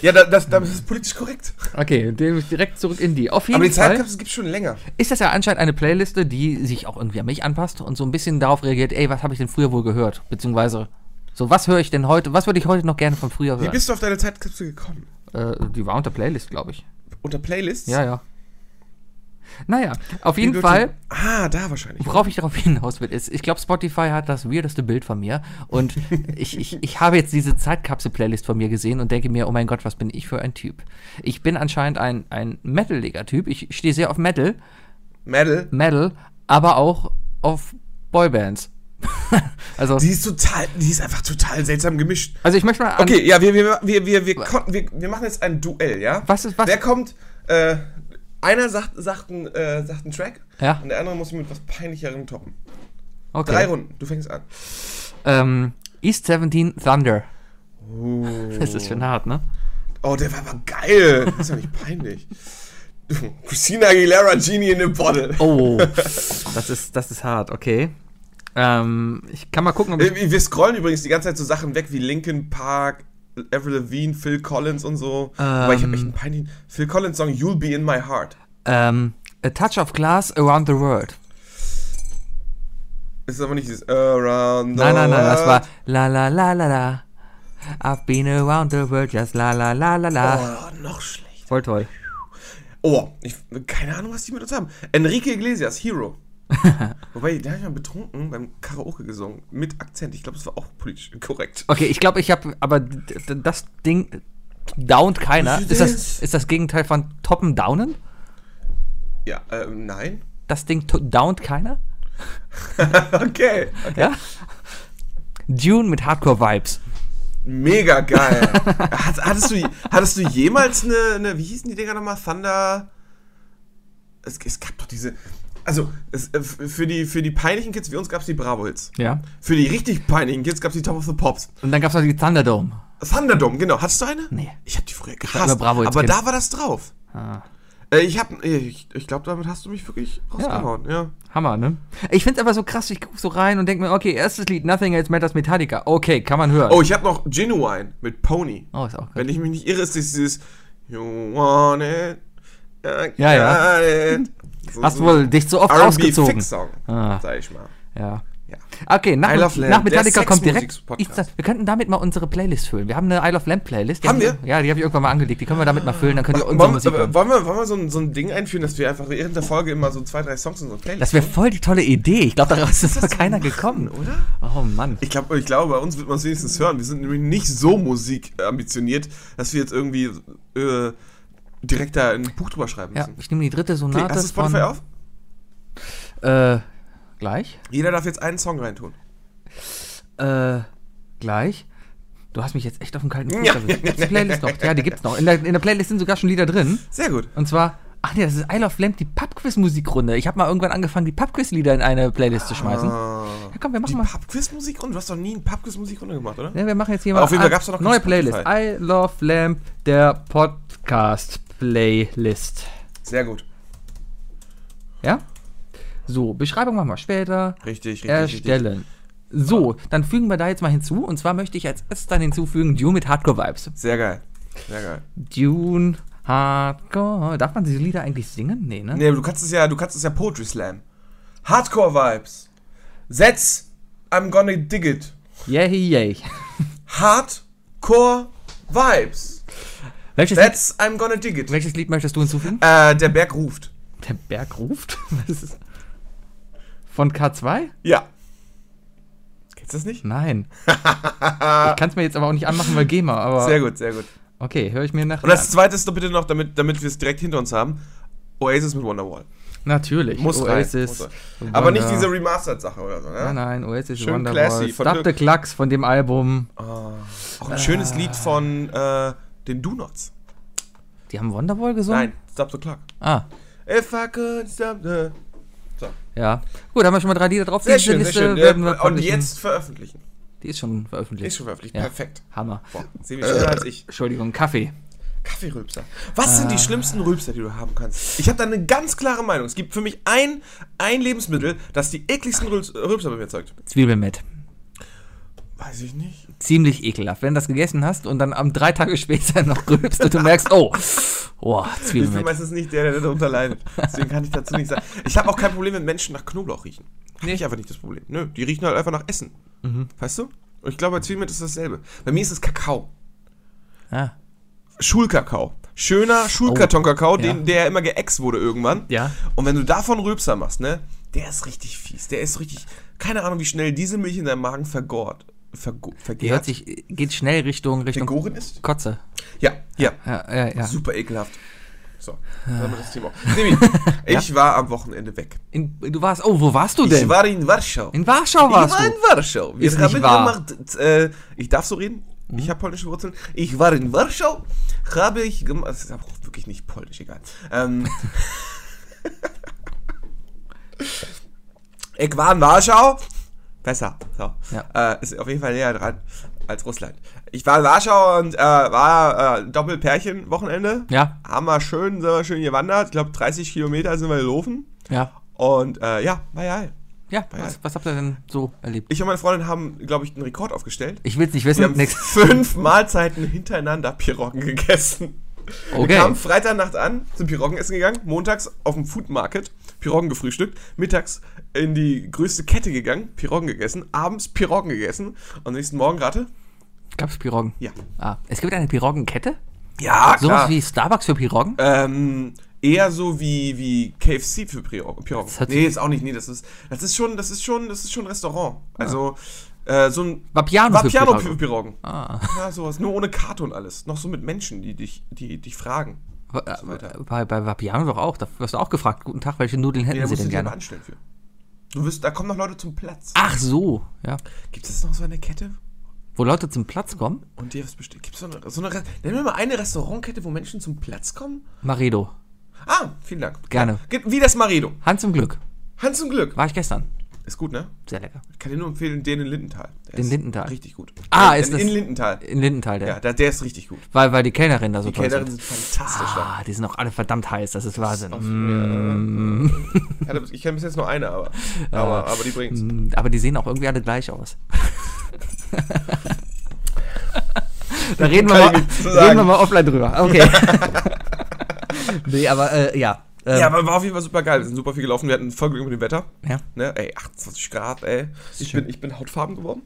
Ja, da, das, das ist politisch korrekt. Okay, direkt zurück in die. Auf jeden Aber die. Zeitkapsel gibt es schon länger. ist das ja anscheinend eine Playliste, die sich auch irgendwie an mich anpasst und so ein bisschen darauf reagiert, ey, was habe ich denn früher wohl gehört? Beziehungsweise, so, was höre ich denn heute, was würde ich heute noch gerne von früher Wie hören? bist du auf deine Zeitkapsel gekommen? Äh, die war unter Playlist, glaube ich. Unter Playlists? Ja, ja. Naja, auf jeden Fall, Ah, da wahrscheinlich. worauf ich darauf [LAUGHS] hinaus will, ist, ich glaube, Spotify hat das weirdeste Bild von mir und [LAUGHS] ich, ich, ich habe jetzt diese Zeitkapsel-Playlist von mir gesehen und denke mir, oh mein Gott, was bin ich für ein Typ? Ich bin anscheinend ein, ein Metal-Liga-Typ. Ich stehe sehr auf Metal, Metal. Metal, aber auch auf Boybands. [LAUGHS] also, Die ist total, die ist einfach total seltsam gemischt. also ich möchte mal Okay, ja, wir, wir, wir, wir, wir, wir, wir machen jetzt ein Duell, ja? Was ist- was- Wer kommt, äh, einer sagt, sagt, einen, äh, sagt einen Track Ja. und der andere muss mit was peinlicherem toppen. okay. Drei Runden, du fängst an. Ähm, East 17 Thunder. Uh. Das ist schon hart, ne? Oh, der war aber geil. Das ist doch nicht peinlich. Christina Aguilera, Genie in a Bottle. Oh, das ist, das ist hart, okay. Ähm, ich kann mal gucken, ob ich, Äh, Wir scrollen übrigens die ganze Zeit so Sachen weg wie Linkin Park, Avril Lavigne, Phil Collins und so. Aber ich habe echt einen peinlichen Phil Collins Song You'll Be in My Heart. ähm, A Touch of Glass Around the World. Ist aber nicht dieses Around the Nein, nein, nein, das war World. La La La La La. I've been around the world, just la la la la la. Oh, noch schlecht. Voll toll. Oh, ich, keine Ahnung, was die mit uns haben. Enrique Iglesias, Hero. [LAUGHS] Wobei, der hat ja betrunken beim Karaoke gesungen. Mit Akzent. Ich glaube, das war auch politisch korrekt. Okay, ich glaube, ich habe, aber das Ding downt keiner. Ist das, ist das Gegenteil von toppen downen? Ja, ähm, nein. Das Ding downt keiner? [LAUGHS] Okay. okay. Ja? Dune mit Hardcore-Vibes. Mega geil. [LAUGHS] Hat, hattest, du, hattest du jemals eine, eine, wie hießen die Dinger nochmal? Thunder. Es, es gab doch diese. Also, es, äh, für, die, für die peinlichen Kids wie uns gab es die Bravo-Hits. Ja. Für die richtig peinlichen Kids gab es die Top of the Pops. Und dann gab es noch die Thunderdome. Thunderdome, genau. Hattest du eine? Nee. Ich hab die früher hab gehasst. nur Bravo-Hits aber Kind. da war das drauf. Ah. Äh, ich hab, ich, ich glaube, damit hast du mich wirklich rausgehauen, ja. Hammer, ne? Ich find's aber so krass, ich guck so rein und denk mir, okay, erstes Lied, Nothing Else Matters Metallica. Okay, kann man hören. Oh, ich habe noch Genuine mit Pony. Oh, ist auch gut. Wenn ich mich nicht irre, ist dieses You want it, I Ja, ja. it. So, Hast so wohl dich so oft R&B ausgezogen. Fix-Song, Ah. sag ich mal. Ja. Ja. Okay, nach, nach Metallica kommt direkt. Ich wir könnten damit mal unsere Playlist füllen. Wir haben eine I Love Lamp Playlist. Haben wir? Ja, die habe ich irgendwann mal angelegt. Die können wir damit mal füllen. Dann könnt ihr unsere Wollen, Musik wollen wir, wollen wir so, ein, so ein Ding einführen, dass wir einfach während der Folge immer so zwei, drei Songs in so eine Playlist Das wäre voll die tolle Idee. Ich glaube, daraus ist noch keiner machen, gekommen. oder? Oh Mann. Ich glaube, ich glaube, bei uns wird man es wenigstens hören. Wir sind nämlich nicht so musikambitioniert, dass wir jetzt irgendwie äh, direkt da ein Buch drüber schreiben Ja, müssen. ich nehme die dritte Okay, Sonate hast du Spotify von... auf? Äh, gleich? Jeder darf jetzt einen Song reintun. Äh, gleich? Du hast mich jetzt echt auf dem kalten Fuß Ja. erwischt. Gibt's die Playlist noch? Ja, die gibt's noch. In der, in der Playlist sind sogar schon Lieder drin. Sehr gut. Und zwar, ach nee, das ist I Love Lamp, die Pubquiz-Musikrunde. Ich habe mal irgendwann angefangen, die Pubquiz-Lieder in eine Playlist zu schmeißen. Ah, Ja, komm, wir die machen mal. Pubquiz-Musikrunde? Du hast doch nie eine Pubquiz-Musikrunde gemacht, oder? Ja, wir machen jetzt hier mal auf jeden Fall gab's doch noch neue Playlist. I Love Lamp, der Podcast-Playlist. Sehr gut. Ja? So, Beschreibung machen wir später. Richtig, richtig, richtig. Erstellen. So, dann fügen wir da jetzt mal hinzu. Und zwar möchte ich als erstes dann hinzufügen Dune mit Hardcore-Vibes. Sehr geil. Sehr geil. Dune, Hardcore. Darf man diese Lieder eigentlich singen? Nee, ne? Nee, du kannst es ja, du kannst es ja Poetry Slam. Hardcore Vibes. Setz I'm gonna dig it. Yay, yay. [LAUGHS] Hardcore Vibes. Welches Lied, That's I'm gonna dig it. welches Lied möchtest du hinzufügen? Äh, der Berg ruft. Der Berg ruft? [LAUGHS] Was ist? Von K2? Ja. Kennst du das nicht? Nein. [LAUGHS] ich kann es mir jetzt aber auch nicht anmachen, weil GEMA, aber. Sehr gut, sehr gut. Okay, höre ich mir nachher Und das zweite ist doch bitte noch, damit, damit wir es direkt hinter uns haben. Oasis mit Wonderwall. Natürlich. Muss Oasis. rein. Muss. Aber nicht diese Remastered-Sache oder so, ne? Nein, nein, Oasis Schön Wonderwall. classy, von Stop the Klacks von dem Album. Auch ein schönes Lied von äh, den Do-Nots. Die haben Wonderwall gesungen? Nein, Stop the Clock. Ah, If I could stop the... So, ja. Gut, haben wir schon mal drei Lieder drauf. sehr schön, sehr Liste schön. werden wir und jetzt veröffentlichen. Die ist schon veröffentlicht. Ist schon veröffentlicht. Ja. Perfekt. Hammer. Boah, wir schneller als ich. Entschuldigung, Kaffee. Kaffeerülpser. Was sind die schlimmsten Rülpser, die du haben kannst? Ich habe da eine ganz klare Meinung. Es gibt für mich ein, ein Lebensmittel, das die ekligsten Rülps- Rülpser bei mir erzeugt. Zwiebelmett. Weiß ich nicht. Ziemlich ekelhaft. Wenn du das gegessen hast und dann am drei Tage später noch rülpst und du merkst, oh, oh, Ich bin meistens nicht der, der darunter leidet. Deswegen kann ich dazu nichts sagen. Ich habe auch kein Problem, wenn Menschen nach Knoblauch riechen. Nee, ich einfach nicht das Problem. Nö, die riechen halt einfach nach Essen. Weißt du? Und ich glaube, bei Zwiebeln ist dasselbe. Bei mir ist es Kakao. Ah, Schulkakao. Schöner Schulkartonkakao, Oh, ja. der immer geäxt wurde irgendwann. Ja. Und wenn du davon Rülpser machst, ne, der ist richtig fies. Der ist richtig, keine Ahnung, wie schnell diese Milch in deinem Magen vergort. Die vergärt. hört sich, geht schnell Richtung, Richtung Vergoren ist? Kotze. Ja, ja. Ja, ja, ja. Super ekelhaft. So, dann haben wir das Thema. auch. Semi, [LAUGHS] ich war am Wochenende weg. In, du warst, oh, wo warst du denn? Ich war in Warschau. in Warschau ich warst war du. in Warschau. Wir Ist haben gemacht, äh, ich darf so reden? Ich habe polnische Wurzeln. Ich war in Warschau, habe ich gemacht, das ist aber auch wirklich nicht polnisch, egal. Ähm, [LAUGHS] ich war in Warschau. Besser. So. Ja. Äh, ist auf jeden Fall näher dran als Russland. Ich war in Warschau und äh, war äh, Doppelpärchen Wochenende. Ja, Haben wir schön, sind wir schön gewandert. Ich glaube 30 Kilometer sind wir gelaufen. ja. Und äh, ja, war ja geil. Ja, was, was habt ihr denn so erlebt? Ich und meine Freundin haben, glaube ich, einen Rekord aufgestellt. Ich will's nicht Wir wissen. haben Nix. [LAUGHS] fünf Mahlzeiten hintereinander Piroggen gegessen. Wir Okay. kamen Freitagnacht an, sind Piroggen essen gegangen, montags auf dem Food Market, Piroggen gefrühstückt, mittags in die größte Kette gegangen, Piroggen gegessen, abends Piroggen gegessen und am nächsten Morgen rate? Gab's Piroggen? Ja. Ah, es gibt eine Piroggenkette? Ja, Sowas wie Starbucks für Piroggen? Ähm, eher so wie, wie KFC für Piroggen. Nee, ist auch nicht. Nee, das ist, das ist schon, das ist schon, das ist schon Restaurant. Also, äh, so ein Vapiano für Vapiano Piroggen. für Piroggen. Ah. Ja, sowas. Nur ohne Karte und alles. Noch so mit Menschen, die dich, die dich fragen. Äh. Bei, bei Vapiano doch auch. Da wirst du auch gefragt. Guten Tag, welche Nudeln hätten Nee, da Sie denn gerne? anstellen für. Du wirst, da kommen noch Leute zum Platz. Ach so, ja. Gibt es noch so eine Kette? Wo Leute zum Platz kommen? Und dir was besteht? Gibt es so eine, so eine, Re- nenn mir mal eine Restaurantkette, wo Menschen zum Platz kommen? Maredo. Ah, vielen Dank. Gerne. Wie das Maredo. Hans zum Glück. Hans zum Glück. War ich gestern. Ist gut, ne? Sehr lecker. Ich kann dir nur empfehlen, den in Lindenthal. Der Den Lindenthal? Richtig gut. Ah, in, ist das- In Lindenthal. In Lindenthal, der. Ja, der, der ist richtig gut. Weil, weil die Kellnerin da so Die toll Kellnerinnen sind. sind fantastisch da. Ah, die sind auch alle verdammt heiß, das ist Wahnsinn. Auf- Mm. Ich hatte- Ich kenne bis jetzt nur eine, aber, aber, aber die bringt's. Mm, Aber die sehen auch irgendwie alle gleich aus. [LAUGHS] da reden wir, mal, reden wir mal offline drüber. Okay. [LAUGHS] [LAUGHS] nee, aber äh, ja. Ähm, Ja, aber war auf jeden Fall super geil. Wir sind super viel gelaufen. Wir hatten voll Glück mit dem Wetter. ja. Ne? Ey, 28 Grad, ey. Ich schön. bin, ich bin hautfarben geworden.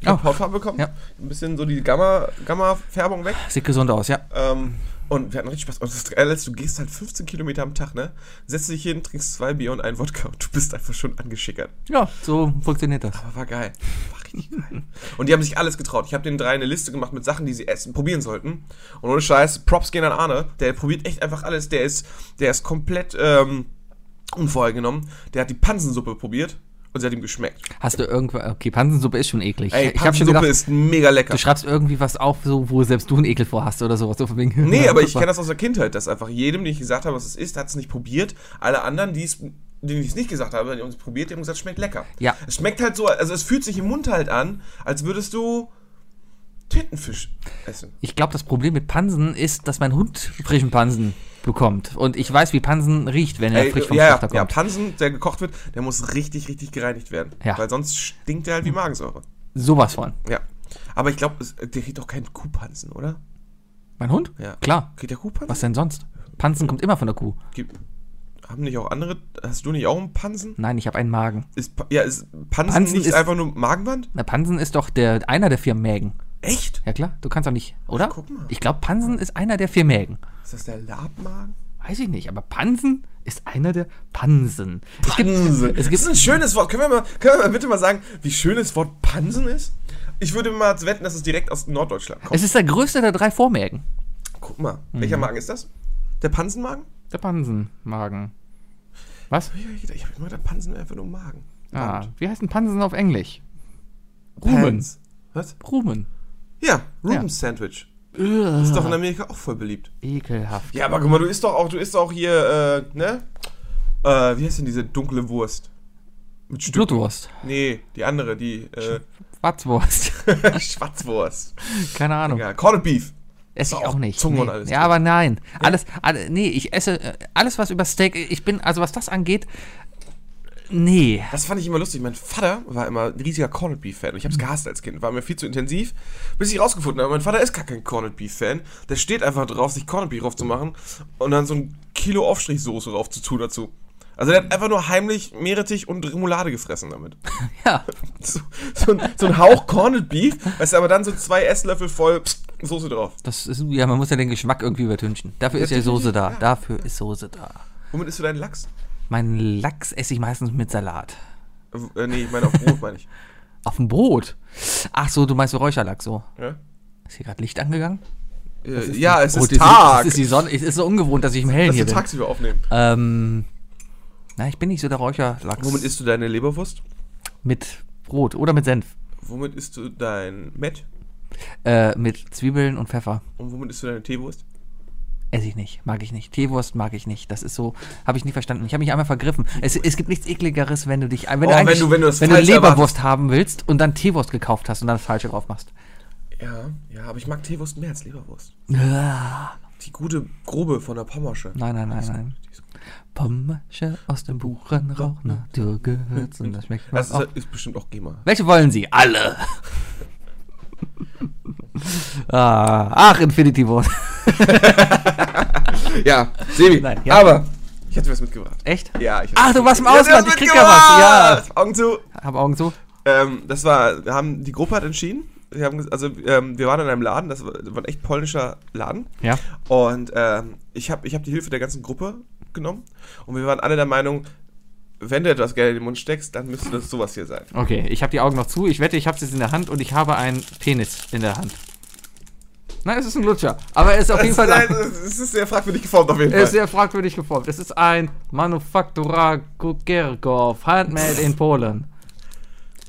Ich Oh. hab Hautfarbe bekommen. Ja. Ein bisschen so die Gamma- Gamma-Färbung weg. Sieht gesund aus, ja. Ähm, und wir hatten richtig Spaß. Und das ist, du gehst halt 15 Kilometer am Tag, ne? Setzt dich hin, trinkst zwei Bier und ein Wodka und du bist einfach schon angeschickert. Ja, so funktioniert das. Aber war geil. War richtig geil. Und die haben sich alles getraut. Ich habe den drei eine Liste gemacht mit Sachen, die sie essen, probieren sollten. Und ohne Scheiß, Props gehen an Arne. Der probiert echt einfach alles. Der ist, der ist komplett ähm, unvoreingenommen. Der hat die Pansensuppe probiert und sie hat ihm geschmeckt. Hast du irgendwas. Okay, Pansensuppe ist schon eklig. Ey, ich habe schon Pansensuppe gedacht, ist mega lecker. du schreibst irgendwie was auf, so, wo selbst du einen Ekel vor hast oder sowas. So Nee, [LAUGHS] aber ich kenne das aus der Kindheit, dass einfach jedem, den ich gesagt habe, was es ist, hat es nicht probiert. Alle anderen, die es denen ich es nicht gesagt habe, die haben es probiert, die haben gesagt, es schmeckt lecker. Ja. Es schmeckt halt so, also es fühlt sich im Mund halt an, als würdest du Tintenfisch essen. Ich glaube, das Problem mit Pansen ist, dass mein Hund frischen Pansen bekommt. Und ich weiß, wie Pansen riecht, wenn er Ey, frisch vom ja, Schlachter ja, kommt. Pansen, der gekocht wird, der muss richtig, richtig gereinigt werden. Ja. Weil sonst stinkt der halt wie Magensäure. Sowas von. Ja. Aber ich glaube, der kriegt doch keinen Kuhpansen, oder? Mein Hund? Ja. Klar. Kriegt der Kuhpansen? Was denn sonst? Pansen kommt immer von der Kuh. Gibt, haben nicht auch andere, hast du nicht auch einen Pansen? Nein, ich habe einen Magen. Ist, ja, ist Pansen, Pansen nicht ist- einfach nur Magenwand? Na, Pansen ist doch der, einer der vier Mägen. Echt? Ja klar, du kannst doch nicht, oder? guck mal. Ich glaube, Pansen ist einer der vier Mägen. Ist das der Labmagen? Weiß ich nicht, aber Pansen ist einer der Pansen. Es gibt, Pansen. es Das gibt ist ein schönes Wort. Können wir, mal, können wir mal bitte mal sagen, wie schön das Wort Pansen ist? Ich würde mal wetten, dass es direkt aus Norddeutschland kommt. es ist der größte der drei Vormägen. Guck mal. Welcher Mhm. Magen ist das? Der Pansenmagen? Der Pansenmagen. Was? Ich, habe immer gedacht, Pansen einfach nur Magen. Ah, wie heißt ein Pansen auf Englisch? Rumen. Pans. Was? Rumen. Ja, Rubens Sandwich. Ist doch in Amerika auch voll beliebt. Ekelhaft. Ja, aber guck mal, du isst doch auch, du isst auch hier, äh, ne? Äh, wie heißt denn diese dunkle Wurst? Mit Stücken. Blutwurst. Nee, die andere, die, äh, Watzwurst. [LAUGHS] [LAUGHS] Schwarzwurst. Keine Ahnung. Ja, Corned Beef. Esse ich auch auch nicht. Zunge nee. und alles Ja, drin. aber nein. Alles, alle, nee, ich esse äh, alles, was über Steak, ich bin, also was das angeht, nee. Das fand ich immer lustig. Mein Vater war immer ein riesiger Corned Beef Fan. Und ich hab's gehasst als Kind. War mir viel zu intensiv. Bis ich rausgefunden habe, mein Vater ist gar kein Corned Beef Fan. Der steht einfach drauf, sich Corned Beef drauf zu machen und dann so ein Kilo Aufstrichsoße drauf zu tun dazu. Also der hat einfach nur heimlich Meerrettich und Remoulade gefressen damit. [LAUGHS] Ja. So, so, ein, so ein Hauch Corned Beef, weißt du, aber dann so zwei Esslöffel voll Soße drauf. Das ist, ja, man muss ja den Geschmack irgendwie übertünchen. Dafür ist ja Soße da. Dafür ist Soße da. Womit isst du deinen Lachs? Mein Lachs esse ich meistens mit Salat. Äh, nee, ich meine auf Brot, meine ich. [LAUGHS] Auf dem Brot. Ach so, du meinst so Räucherlachs so. Ja, Ist hier gerade Licht angegangen? äh, ja es Oh, ist das Tag. Das ist die Sonne. Es ist so ungewohnt, dass ich im Hellen Lass hier wir bin. tagsüber aufnehmen. Ähm, na, ich bin nicht so der Räucherlachs. Womit isst du deine Leberwurst? Mit Brot oder mit Senf. Womit isst du dein Met? Äh, mit Zwiebeln und Pfeffer. Und womit isst du deine Teewurst? Esse ich nicht, mag ich nicht. Teewurst mag ich nicht. Das ist so, habe ich nie verstanden. Ich habe mich einmal vergriffen. Es, es gibt nichts ekligeres, wenn du dich, wenn Oh, du wenn du- wenn du wenn du Leberwurst haben willst und dann Teewurst gekauft hast und dann das Falsche drauf machst. Ja, ja, aber ich mag Teewurst mehr als Leberwurst. Ah, Die gute, grobe von der Pommersche. Nein, nein, nein, nein. Pommersche aus dem Buchenrauch, Naturgewürz und das schmeckt Das auch. ist, ist bestimmt auch GEMA. Welche wollen Sie? Alle. [LAUGHS] [LAUGHS] ah, ach, Infinity War. [LAUGHS] Ja, Sebi. Nein, ja. Aber ich hätte was mitgebracht. Echt? Ja, ich Ach, du warst im Ausland, ich krieg ja was, ja. Augen zu. Hab Augen zu. Ähm, das war, wir haben, die Gruppe hat entschieden. Wir haben, also, ähm, wir waren in einem Laden, das war, das war ein echt polnischer Laden. Ja. Und ähm, ich habe ich hab die Hilfe der ganzen Gruppe genommen. Und wir waren alle der Meinung, wenn du etwas Geld in den Mund steckst, dann müsste das sowas hier sein. Okay, ich habe die Augen noch zu. Ich wette, ich habe es jetzt in der Hand und ich habe einen Penis in der Hand. Nein, es ist ein Lutscher. Aber er ist auf jeden Fall. [LAUGHS] Nein, es ist sehr fragwürdig geformt auf jeden Er ist Fall. sehr fragwürdig geformt. Es ist ein Manufaktura Kukierkow, handmade in Polen.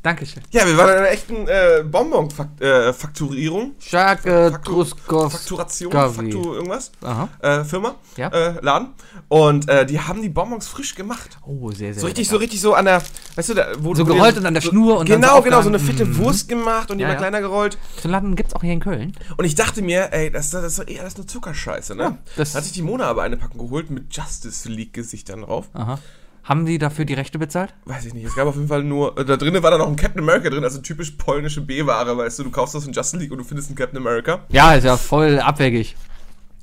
Dankeschön. Ja, wir waren in einer echten äh, Bonbon-Fakturierung. Starke Faktur- Truskowski. Fakturation. Faktur irgendwas. Aha. Äh, Firma, Ja. äh, Laden. Und äh, die haben die Bonbons frisch gemacht. Oh, sehr, sehr So richtig, lecker. so richtig so an der, weißt du, da, wo So wo gerollt die- und an der so, Schnur und dann Genau, so genau, so eine fette Mhm. Wurst gemacht und Ja, immer ja. kleiner gerollt. So einen Laden gibt's auch hier in Köln. Und ich dachte mir, ey, das, das ist doch eh alles nur Zuckerscheiße, ne? das- da hat sich die Mona aber eine Packung geholt mit Justice League-Gesichtern drauf. Aha. Haben die dafür die Rechte bezahlt? Weiß ich nicht, es gab auf jeden Fall nur, äh, da drinnen war dann noch ein Captain America drin, also typisch polnische B-Ware, weißt du, du kaufst das in Justice League und du findest einen Captain America. Ja, ist ja voll abwegig.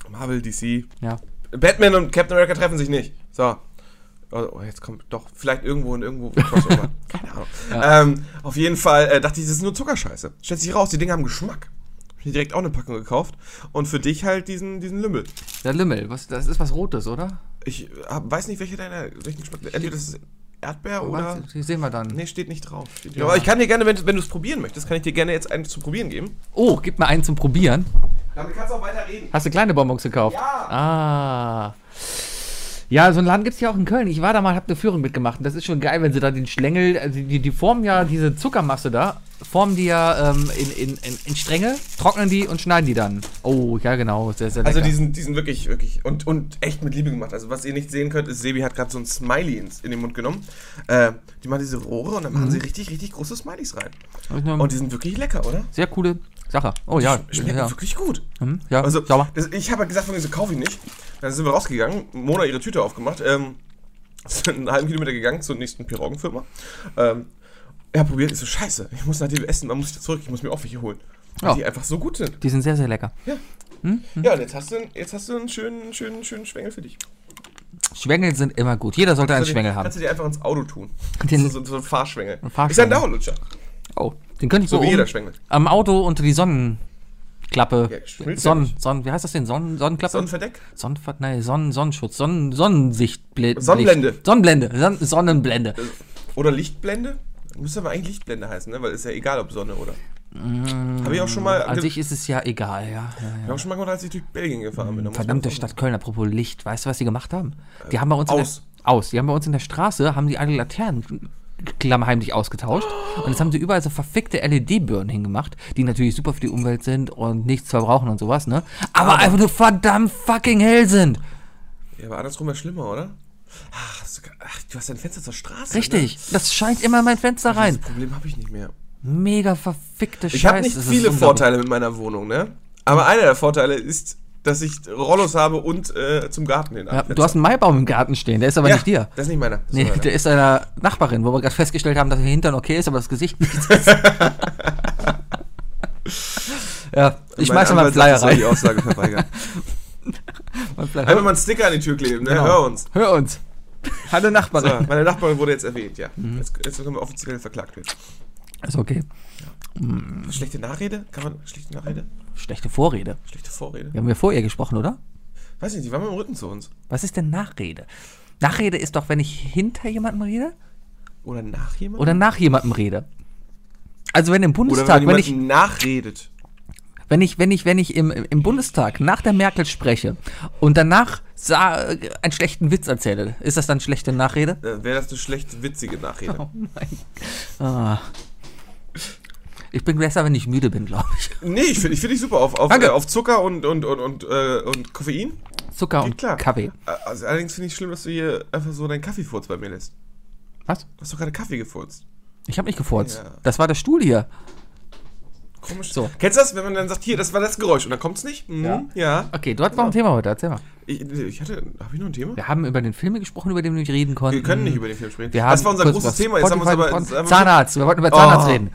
Marvel, DC. Ja. Batman und Captain America treffen sich nicht. So. Oh, oh, jetzt kommt doch vielleicht irgendwo und irgendwo Crossover. [LAUGHS] Keine Ahnung. Ähm, auf jeden Fall äh, dachte ich, das ist nur Zuckerscheiße. Stellt sich raus, die Dinge haben Geschmack. Hab mir direkt auch eine Packung gekauft. Und für dich halt diesen, diesen Lümmel. Der Lümmel, was, das ist was Rotes, oder? Ich hab, weiß nicht, welche deiner, welchen Geschmack. Entweder das ist Erdbeer oder. Die sehen wir dann. Nee, steht nicht drauf. Steht Ja. Aber ich kann dir gerne, wenn, wenn du es probieren möchtest, kann ich dir gerne jetzt einen zu probieren geben. Oh, gib mir einen zum Probieren. Damit kannst du auch weiter reden. Hast du kleine Bonbons gekauft? Ja. Ah. Ja, so einen Laden gibt's ja auch in Köln. Ich war da mal, hab eine Führung mitgemacht. Und das ist schon geil, wenn sie da den Schlängel, also die, die formen ja diese Zuckermasse da, formen die ja ähm, in, in, in, in Stränge, trocknen die und schneiden die dann. Oh, ja genau, sehr, sehr lecker. Also die sind, die sind wirklich, wirklich und, und echt mit Liebe gemacht. Also was ihr nicht sehen könnt, ist, Sebi hat gerade so ein Smiley ins, in den Mund genommen. Äh, die machen diese Rohre und dann machen sie richtig, richtig große Smileys rein. Und die sind wirklich lecker, oder? sehr coole Sache. Oh ja, Schmecken ja. wirklich gut. Hm, ja, Also, sauber. das, ich habe gesagt, von so kaufe ich nicht. Dann sind wir rausgegangen, Mona ihre Tüte aufgemacht, ähm, [LAUGHS] sind einen halben Kilometer gegangen zur nächsten Piroggenfirma. Ähm, ja, probiert, ist so scheiße. Ich muss nach dem Essen, man muss wieder zurück, ich muss mir auch welche holen. Weil Ja. die einfach so gut sind. Die sind sehr, sehr lecker. Ja. Ja, und jetzt hast du, jetzt hast du einen schönen, schönen, schönen Schwengel für dich. Schwengel sind immer gut. Jeder sollte einen Schwengel haben. Kannst du dir einfach ins Auto tun. Den- so, so, ein Fahrschwengel. Ein Fahrschwengel. Ist ein Dauerlutscher. Oh, den könnte ich So so wie jeder Schwengel. am Auto unter die Sonnenklappe. Ja, ja Sonnen, nicht. Sonnen, wie heißt das denn? Sonnen, Sonnenklappe? Sonnenverdeck? Sonnenver nein, Sonnen, Sonnenschutz, Sonnen, Sonnensichtblende. Sonnenblende. Sonnenblende, Son Sonnenblende. Oder Lichtblende? Müsste aber eigentlich Lichtblende heißen, ne? Weil ist ja egal, ob Sonne oder. Habe ich auch schon mal. An sich ist es ja egal, ja. ja, Ich ja. auch schon mal gemacht, als ich durch Belgien gefahren bin. Verdammte Stadt Köln, apropos Licht. Weißt du, was die gemacht haben? Die haben bei uns aus. der, aus. Die haben bei uns in der Straße, haben die alle Laternen klammheimlich ausgetauscht. Und jetzt haben sie überall so verfickte LED-Birnen hingemacht, die natürlich super für die Umwelt sind und nichts verbrauchen und sowas, ne? Aber, Aber- einfach nur verdammt fucking hell sind. Ja, aber andersrum wäre schlimmer, oder? Ach, ach, du hast dein Fenster zur Straße. Richtig. Das scheint immer in mein Fenster Ne? rein. Das Problem habe ich nicht mehr. Mega verfickte Scheiße. Ich habe nicht viele. Vorteile mit meiner Wohnung, ne? Aber einer der Vorteile ist, dass ich Rollos habe und äh, zum Garten hin. Ja, du hast einen Maibaum im Garten stehen, der ist aber ja, nicht dir. Das ist nicht meiner. Das ist Nee, meiner. der ist einer Nachbarin, wo wir gerade festgestellt haben, dass ihr Hintern okay ist, aber das Gesicht nicht. [LAUGHS] ja, ich Mein schmeiß mal einen sagt, Flyer soll die rein. Aussage verweigern. [LAUGHS] Einfach mal einen Sticker an die Tür kleben, ne? Genau. Hör uns. Hör uns. Hallo So, Nachbarin. meine Nachbarin wurde jetzt erwähnt, ja. Mhm. Jetzt, jetzt können wir offiziell verklagt werden. Ist okay. Schlechte Nachrede? Kann man schlechte Nachrede? Schlechte Vorrede. Schlechte Vorrede? Wir haben ja vor ihr gesprochen, oder? Weiß nicht, die waren mit dem Rücken zu uns. Was ist denn Nachrede? Nachrede ist doch, wenn ich hinter jemandem rede Oder nach jemandem? oder nach jemandem rede. Also wenn im Bundestag, wenn wenn ich, nachredet. wenn ich, wenn ich, wenn ich im, im Bundestag nach der Merkel spreche und danach einen schlechten Witz erzähle, ist das dann schlechte Nachrede? Äh, Wäre das eine schlecht witzige Nachrede. [LAUGHS] Oh mein ah. Ich bin besser, wenn ich müde bin, glaube ich. Nee, ich finde ich find dich super. Auf, auf, äh, auf Zucker und, und, und, und, äh, und Koffein. Zucker Geht und klar. Kaffee. Äh, Also allerdings finde ich schlimm, dass du hier einfach so deinen Kaffeefurz bei mir lässt. Was? Du hast doch gerade Kaffee gefurzt. Ich habe nicht gefurzt. Ja. Das war der Stuhl hier. Komisch. So. Kennst du das, wenn man dann sagt, hier, das war das Geräusch und dann kommt's nicht? Mhm, Ja. ja. Okay, du hast noch ein Thema heute, erzähl mal. Ich, ich hatte, habe ich noch ein Thema? Wir haben über den Film gesprochen, über den wir nicht reden konnten. Wir können nicht über den Film sprechen. Wir haben das war unser großes über Thema. Jetzt haben wir uns wir- Zahnarzt, wir wollten über Zahnarzt Oh. reden.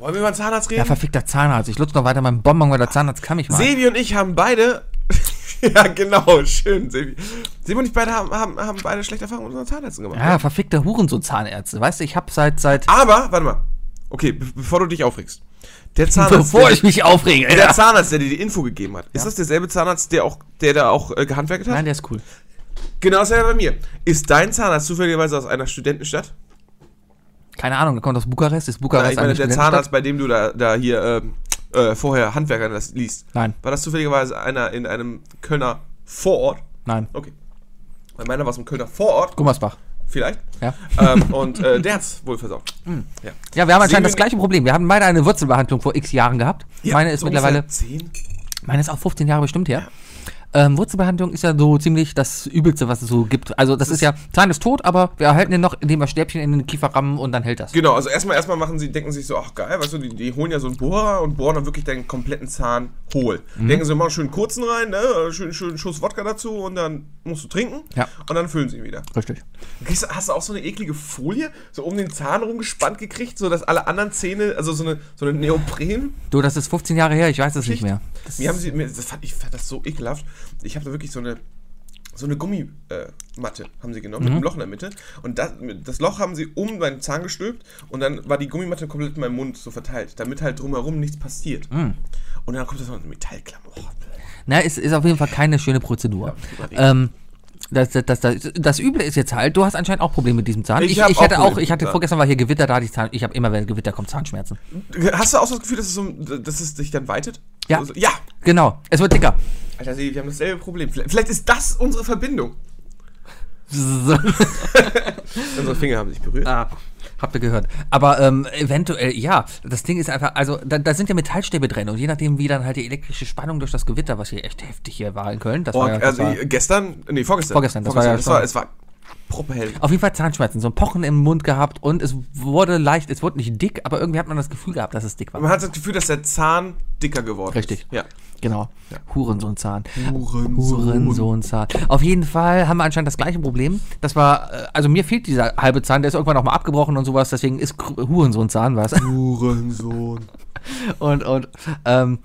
Wollen wir über den Zahnarzt reden? Ja, verfickter Zahnarzt. Ich lutze noch weiter meinen Bonbon, weil der Zahnarzt kann mich mal. Sebi und ich haben beide. [LAUGHS] ja, genau, schön, Sebi. Sebi und ich beide haben, haben, haben beide schlechte Erfahrungen mit unseren Zahnärzten gemacht. Ja, verfickte Hurensohn-Zahnärzte. Weißt du, ich habe seit, seit, Aber, warte mal. Okay, be bevor du dich aufregst. Der [LAUGHS] Zahnarzt, bevor der, ich mich aufrege. der Ja. Zahnarzt, der dir die Info gegeben hat, ist das derselbe Zahnarzt, der auch, der da auch äh, gehandwerkt hat? Nein, der ist cool. Genau dasselbe bei mir. Ist dein Zahnarzt zufälligerweise aus einer Studentenstadt? Keine Ahnung, der kommt aus Bukarest. Ist Bukarest ich meine, eine der? Zahnarzt, bei dem du da, da hier ähm, äh, vorher Handwerker das liest. Nein, War das zufälligerweise einer in einem Kölner Vorort? nein. Okay. Bei meiner war es im Kölner Vorort. Gummersbach. vielleicht. Ja. Ähm, und äh, der hat's wohl versorgt. [LAUGHS] Ja. Ja, wir haben anscheinend das gleiche Problem. Wir haben beide eine Wurzelbehandlung vor x Jahren gehabt. Ja, Meine ist so mittlerweile, ungefähr Zehn? meine ist auch 15 Jahre bestimmt her. Ähm, Wurzelbehandlung ist ja so ziemlich das Übelste, was es so gibt. Also das ist ja, Zahn ist tot, aber wir erhalten den noch, indem wir Stäbchen in den Kiefer rammen und dann hält das. Genau, also erstmal erstmal machen sie, denken sich so, ach geil, weißt du, die, die holen ja so einen Bohrer und bohren dann wirklich deinen kompletten Zahn hohl. Mhm. Denken sie, machen schön kurzen rein, ne? schön, schön Schuss Wodka dazu und dann musst du trinken Ja. und dann füllen sie ihn wieder. Richtig. Kriegst, hast du auch so eine eklige Folie, so um den Zahn rumgespannt gekriegt, so dass alle anderen Zähne, also so eine, so eine Neopren. Du, das ist 15 Jahre her, ich weiß es nicht mehr. Das Mir haben sie, mir, das fand, ich fand das so ekelhaft. Ich habe da wirklich so eine, so eine Gummimatte äh, haben sie genommen, mit einem Loch in der Mitte. Und das, das Loch haben sie um meinen Zahn gestülpt und dann war die Gummimatte komplett in meinem Mund so verteilt, damit halt drumherum nichts passiert. Und dann kommt das noch eine Metallklammer. Oh, Na, ist, ist auf jeden Fall keine schöne Prozedur. ähm, das, das, das, das, Üble ist jetzt halt, du hast anscheinend auch Probleme mit diesem Zahn. Ich Ich, ich, auch hatte auch, ich hatte vorgestern war hier Gewitter, da hatte ich Zahn. Ich habe immer, wenn Gewitter kommt, Zahnschmerzen. Hast du auch so das Gefühl, dass es, so, dass es dich dann weitet? Ja. So, ja. Genau, es wird dicker. Alter, wir haben dasselbe Problem. Vielleicht, vielleicht ist das unsere Verbindung. [LAUGHS] [LAUGHS] Unsere Finger haben sich berührt. Ah, habt ihr gehört. Aber ähm, eventuell, ja, das Ding ist einfach, also da, da sind ja Metallstäbe drin und je nachdem, wie dann halt die elektrische Spannung durch das Gewitter, was hier echt heftig hier war in Köln, das Oh, war ja, das also war, gestern, nee, vorgestern. Vorgestern, das war ja das war, es war proppenhell. auf jeden Fall Zahnschmerzen, so ein Pochen im Mund gehabt und es wurde leicht, es wurde nicht dick, aber irgendwie hat man das Gefühl gehabt, dass es dick war. Man hat das Gefühl, dass der Zahn dicker geworden Richtig. ist. Ja. Genau. Hurensohnzahn. Hurensohn. Hurensohnzahn. Auf jeden Fall haben wir anscheinend das gleiche Problem. Das war, äh, also mir fehlt dieser halbe Zahn, der ist irgendwann auch mal abgebrochen und sowas, deswegen ist Hurensohnzahn was. Hurensohn. [LAUGHS] Und, und, ähm,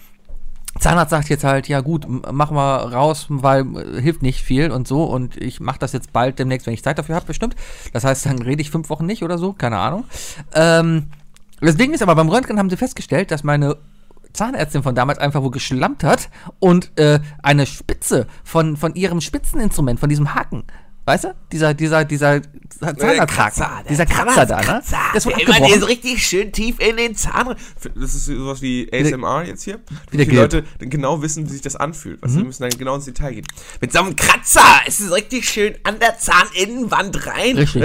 Zahnarzt sagt jetzt halt, ja gut, m- mach mal raus, weil äh, hilft nicht viel und so. Und ich mache das jetzt bald demnächst, wenn ich Zeit dafür habe, bestimmt. Das heißt, dann rede ich fünf Wochen nicht oder so, keine Ahnung. Ähm, das Ding ist aber, beim Röntgen haben sie festgestellt, dass meine Zahnärztin von damals einfach wohl geschlampt hat und äh, eine Spitze von, von ihrem Spitzeninstrument, von diesem Haken, weißt du? Dieser, dieser, dieser Zahnarzthaken, Kratzer, der dieser Kratzer da, ne? Der ist wohl abgebrochen. richtig schön tief in den Zahn. rein- Das ist sowas wie ASMR jetzt hier. Wie der Gilb. Leute dann genau wissen, wie sich das anfühlt. Also Mhm. wir müssen dann genau ins Detail gehen. Mit so einem Kratzer ist es richtig schön an der Zahninnenwand rein. Richtig.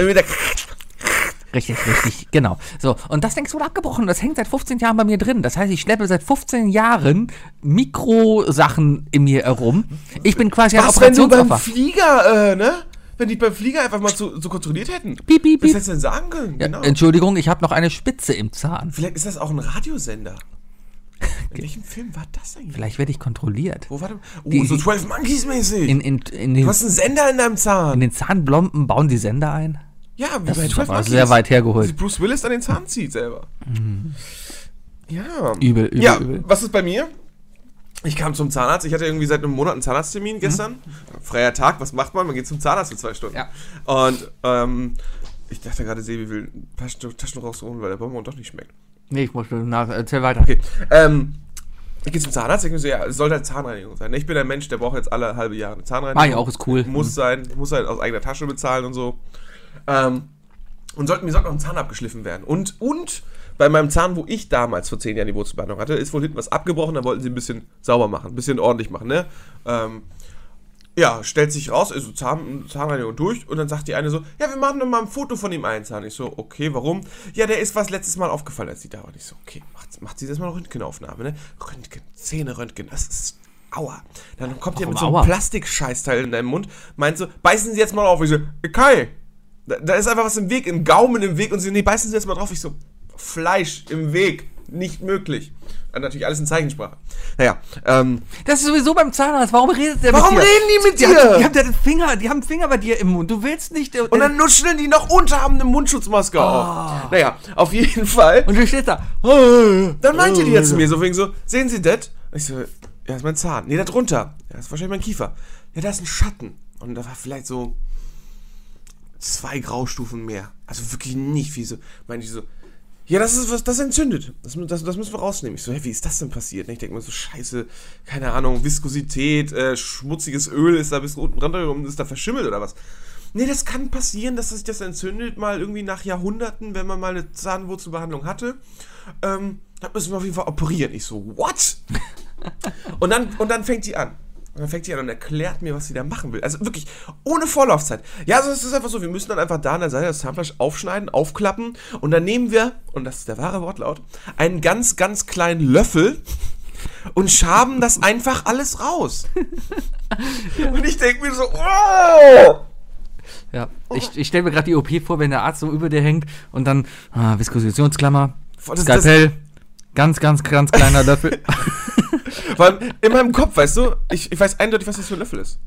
Richtig, richtig, genau. So, und das Ding ist wohl abgebrochen. Das hängt seit 15 Jahren bei mir drin. Das heißt, ich schleppe seit 15 Jahren Mikrosachen in mir herum. Ich bin quasi ein Was, wenn du beim Operationsopfer. Flieger, äh, ne? Wenn die beim Flieger einfach mal so, so kontrolliert hätten. Piep, piep, Was piep. hättest du denn sagen können? Ja, genau. Entschuldigung, ich habe noch eine Spitze im Zahn. Vielleicht ist das auch ein Radiosender. [LAUGHS] In welchem Film war das eigentlich? Vielleicht werde ich kontrolliert. Wo war der? Oh, Die- so 12 Monkeys mäßig. In, in, in, du den, hast einen Sender in deinem Zahn. in den Zahnblomben bauen die Sender ein. Ja, wie Das bei ist 12 aber Monkeys. sehr weit hergeholt. Sich Bruce Willis an den Zahn zieht selber. Ja. Übel, übel, ja, übel. was ist bei mir? Ich kam zum Zahnarzt. Ich hatte irgendwie seit einem Monat einen Zahnarzttermin gestern. Freier Tag, was macht man? Man geht zum Zahnarzt für zwei Stunden. Ja. Und ähm, ich dachte gerade, Sebi will Taschen, Taschen rausholen, weil der Bonbon doch nicht schmeckt. Nee, ich muss nach. Erzähl weiter. Okay. Ähm, ich gehe zum Zahnarzt, ich mir so, ja, es soll halt Zahnreinigung sein. Ich bin ein Mensch, der braucht jetzt alle halbe Jahre eine Zahnreinigung. Ah, ja, auch ist cool. Muss sein, muss halt aus eigener Tasche bezahlen und so. Ähm, und sollte, mir sollte noch ein Zahn abgeschliffen werden. Und, und bei meinem Zahn, wo ich damals vor zehn Jahren die Wurzelbehandlung hatte, ist wohl hinten was abgebrochen, da wollten sie ein bisschen sauber machen, ein bisschen ordentlich machen, ne? Ähm, ja, stellt sich raus, ist so Zahn, Zahnreinigung durch und dann sagt die eine so, ja, wir machen mal ein Foto von dem einen Zahn. Ich so, okay, warum? Ja, der ist was letztes Mal aufgefallen, als sie da war. Ich so, okay, macht, macht sie das mal eine Röntgenaufnahme, ne? Röntgen, Zähne Röntgen, das ist aua. Dann kommt ihr mit so einem? Plastikscheißteil in deinem Mund, meint so, beißen Sie jetzt mal auf. Ich so, Kai, da, da ist einfach was im Weg, ein Gaumen im Weg und sie, nee, beißen Sie jetzt mal drauf. Ich so, Fleisch im Weg, nicht möglich. Dann natürlich alles in Zeichensprache. Naja, ähm, Das ist sowieso beim Zahnarzt. Warum redet der Warum mit dir? reden die mit die dir? Haben, die haben den Finger, die haben Finger bei dir im Mund. Du willst nicht. äh, Und dann nuscheln die noch unter, haben eine Mundschutzmaske auf. Naja, auf jeden Fall. und du stehst da. Dann meinte die jetzt zu mir so wegen so, sehen Sie das? Ich so, ja, ist mein Zahn. Nee, da drunter. Ja, das ist wahrscheinlich mein Kiefer. Ja, da ist ein Schatten. Und da war vielleicht so zwei Graustufen mehr. Also wirklich nicht viel so. Meinte ich so, ja, das ist was, das entzündet. Das, das, das müssen wir rausnehmen. Ich so, hä, wie ist das denn passiert? Ich denke mir so, scheiße, keine Ahnung, Viskosität, äh, schmutziges Öl ist da bis unten runtergekommen, ist da verschimmelt oder was? Nee, das kann passieren, dass sich das entzündet, mal irgendwie nach Jahrhunderten, wenn man mal eine Zahnwurzelbehandlung hatte. Ähm, da müssen wir auf jeden Fall operieren. Ich so, what? [LAUGHS] und, dann, und dann fängt sie an. Und dann fängt sie an und erklärt mir, was sie da machen will. Also wirklich, ohne Vorlaufzeit. Ja, also es ist einfach so, wir müssen dann einfach da an der Seite das Zahnfleisch aufschneiden, aufklappen und dann nehmen wir, und das ist der wahre Wortlaut, einen ganz, ganz kleinen Löffel und schaben das einfach alles raus. [LAUGHS] Und ich denke mir so, oh! Ja, ich, ich stelle mir gerade die OP vor, wenn der Arzt so über dir hängt und dann ah, Viskosionsklammer, Das- Skalpell, ganz, ganz, ganz kleiner Löffel. [LAUGHS] Weil in meinem Kopf, weißt du, ich, ich weiß eindeutig, was das für ein Löffel ist.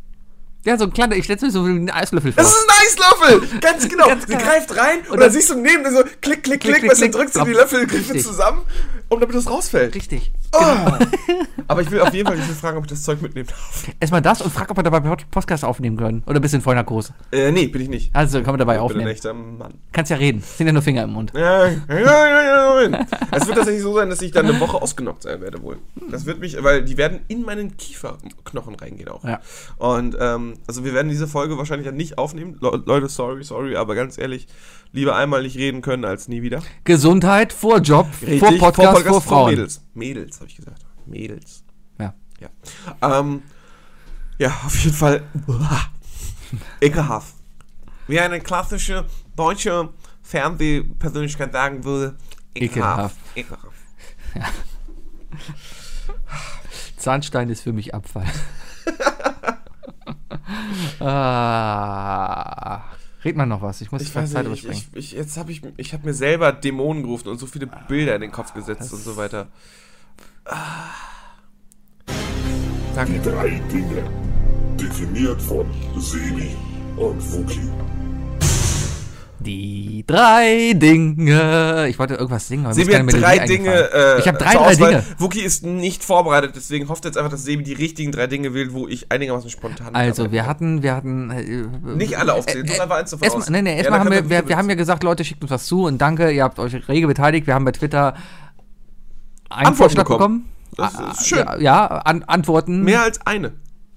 ja, so ein kleiner, ich stelle mir so einen Eislöffel vor. Das ist ein Eislöffel! Ganz genau. Ganz sie klar. greift rein und, Und dann dann- siehst du neben dir so klick, klick, klick, klick, weißt du, klick, drückst du die. Löffelgriffe Richtig. zusammen, um damit das rausfällt. Richtig. Oh. Aber ich will auf jeden Fall nicht fragen, ob ich das Zeug mitnehmen darf. Erstmal das und frag, ob wir dabei Pod- Podcast aufnehmen können. Oder bist du in Vollnarkose? Äh, nee, bin ich nicht. Also kann man dabei Ich bin ein aufnehmen. echter Mann. Kannst ja reden. Sind ja nur Finger im Mund. Ja, ja, ja, ja, ja. Es wird tatsächlich so sein, dass ich dann eine Woche ausgenockt sein werde wohl. Das wird mich, weil die werden in meinen Kieferknochen reingehen auch. Ja. Und ähm, also wir werden diese Folge wahrscheinlich ja nicht aufnehmen. Le Leute, sorry, sorry, aber ganz ehrlich, lieber einmal nicht reden können als nie wieder. Gesundheit vor Job, Richtig, vor Podcast, vor, Frauen. Mädels. Mädels, habe ich gesagt. Mädels. Ja. Ja. Ähm, ja, auf jeden Fall. [LAUGHS] Ekelhaft. Wie eine klassische deutsche Fernsehpersönlichkeit sagen würde, ekelhaft. Ekelhaft. Zahnstein ist für mich Abfall. [LAUGHS] ah, red mal noch was. Ich muss Ich weiß Zeit nicht, ich, überspringen. ich, ich, jetzt habe ich, ich hab mir selber Dämonen gerufen und so viele Bilder in den Kopf gesetzt und so weiter. Ah. Die Danke. drei Dinge. Definiert von Sebi und Wookie. Die drei Dinge. Ich wollte irgendwas singen, aber Sebi hat Melodie drei Dinge. Äh, ich habe drei, drei Auswahl. Dinge. Wookie ist nicht vorbereitet, deswegen hofft jetzt einfach, dass Sebi die richtigen drei Dinge wählt, wo ich einigermaßen spontan Also, wir bin. hatten, wir hatten. Äh, Nicht alle aufzählen, sondern einfach eins davon Erstmal, aus. nee, nee, Ja, erstmal dann haben wir, wir wir haben ja gesagt, Leute, schickt uns was zu und danke, ihr habt euch rege beteiligt. Wir haben bei Twitter einen Antworten Vorschlag bekommen. bekommen. Das Ah, ist schön. Ja, ja an, Antworten. Mehr als eine.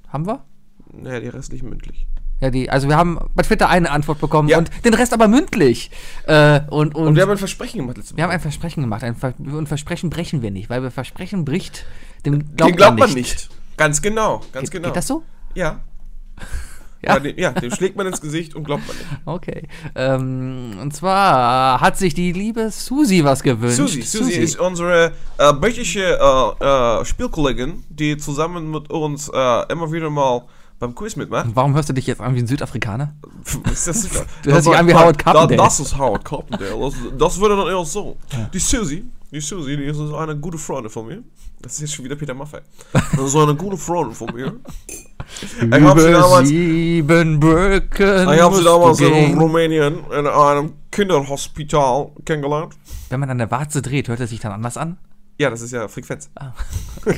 Haben wir? Naja, die restlichen mündlich. Ja, die, also wir haben bei Twitter eine Antwort bekommen Ja. und den Rest aber mündlich. Äh, und, und, Und wir haben ein Versprechen gemacht letztes Mal. wir haben ein Versprechen gemacht. Ein Ver und Versprechen brechen wir nicht, weil wir Versprechen bricht, dem Den glaubt, glaubt man nicht. Ganz genau, ganz Geht, genau. geht das so? Ja. Ja. Dem, ja, dem schlägt man ins Gesicht und glaubt man nicht. Okay. Ähm, und zwar hat sich die liebe Susi was gewünscht. Susi, Susi ist unsere äh, britische äh, äh, Spielkollegin, die zusammen mit uns äh, immer wieder mal beim Quiz mitmacht. Warum hörst du dich jetzt an wie ein Südafrikaner? Ist das? [LAUGHS] Du hörst dich an wie Howard Carpendale. Das ist Howard Carpendale. Das, das würde dann eher so. Die Susi, die Susi, die ist eine gute Freundin von mir. Das ist jetzt schon wieder Peter Maffay. Das ist eine gute Freundin von mir. Ich habe sie damals, sieben Brücken. ich hab sie damals in. Rumänien in einem Kinderhospital kennengelernt. Wenn man an der Warze dreht, hört es sich dann anders an? Ja, das ist ja Frequenz. Ah. [LAUGHS]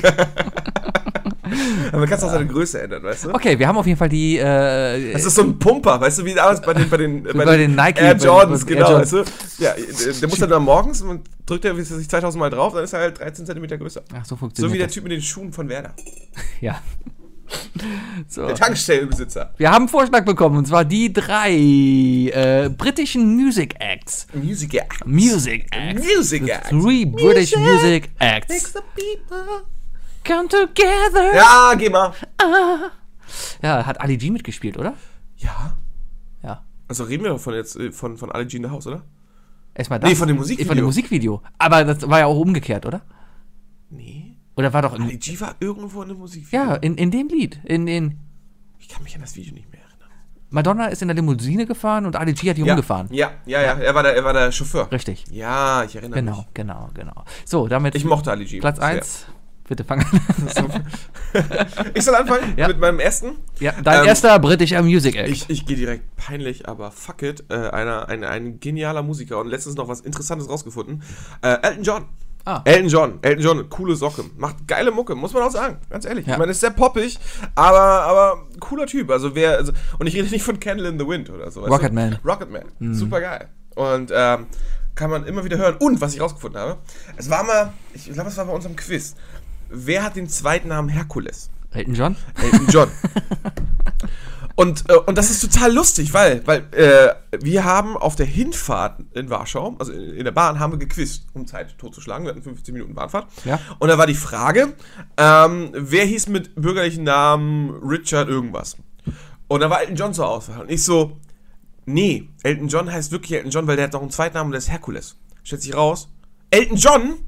Aber man kann auch seine Größe ändern, weißt du? Okay, wir haben auf jeden Fall die. Äh, Das ist so ein Pumper, weißt du, wie damals bei den, bei den, bei bei den Nike- Air bei- Jordans, bei- genau, Air weißt du? Ja, der, muss dann da morgens, man drückt er wie weiß ich, 2000 Mal drauf, dann ist er halt 13 cm größer. Ach, so So funktioniert wie der das. Typ mit den Schuhen von Werder. [LAUGHS] Ja. [LAUGHS] So. Der Tankstellenbesitzer. Wir haben einen Vorschlag bekommen, und zwar die drei äh, britischen Music Acts. Music Act. Music Acts. Music The Act. Three British Music Acts. Makes the people. Come together. Ja, geh mal. Ja, hat Ali G mitgespielt, oder? Ja. Ja. Also reden wir doch von jetzt äh, von, von Ali G in the House, oder? Erstmal das. Nee, von dem Musikvideo. Von dem Musikvideo. Aber das war ja auch umgekehrt, oder? Nee. Oder war doch Ali in, G war irgendwo in dem Musikvideo. ja, in, in dem Lied. In den. Ich kann mich an das Video nicht mehr erinnern. Madonna ist in der Limousine gefahren und Ali G hat die Ja. umgefahren. Ja, ja, ja, er war der, er war der Chauffeur. Richtig. Ja, ich erinnere Genau, mich. genau, genau. So, damit Ich mochte Ali G. Platz sehr. 1. Bitte fang an. [LAUGHS] Ich soll anfangen Ja. mit meinem ersten. ja, dein Ähm, erster britischer Music Act. Ich, ich gehe direkt peinlich, aber fuck it. Äh, einer, ein, ein genialer Musiker und letztens noch was Interessantes rausgefunden. Äh, Elton John. Ah. Elton John. Elton John, coole Socke. Macht geile Mucke, muss man auch sagen. Ganz ehrlich. Ja. Ich meine, ist sehr poppig, aber, aber cooler Typ. Also wer, also, und ich rede nicht von Candle in the Wind oder so. weißt Rocket du? Man. Mhm. Rocket Man. Super geil. Und ähm, kann man immer wieder hören. Und was ich rausgefunden habe, es war mal, ich glaube, es war bei unserem Quiz. Wer hat den zweiten Namen Herkules? Elton John? Elton John. [LAUGHS] Und, äh, und das ist total lustig, weil, weil äh, wir haben auf der Hinfahrt in Warschau, also in, in der Bahn, haben wir gequizt, um Zeit totzuschlagen. Wir hatten 15 Minuten Bahnfahrt. Ja. Und da war die Frage, ähm, wer hieß mit bürgerlichen Namen Richard irgendwas? Und da war Elton John zur Auswahl. Und ich so, nee, Elton John heißt wirklich Elton John, weil der hat noch einen Zweitnamen und der ist Herkules. Stellt sich raus, Elton John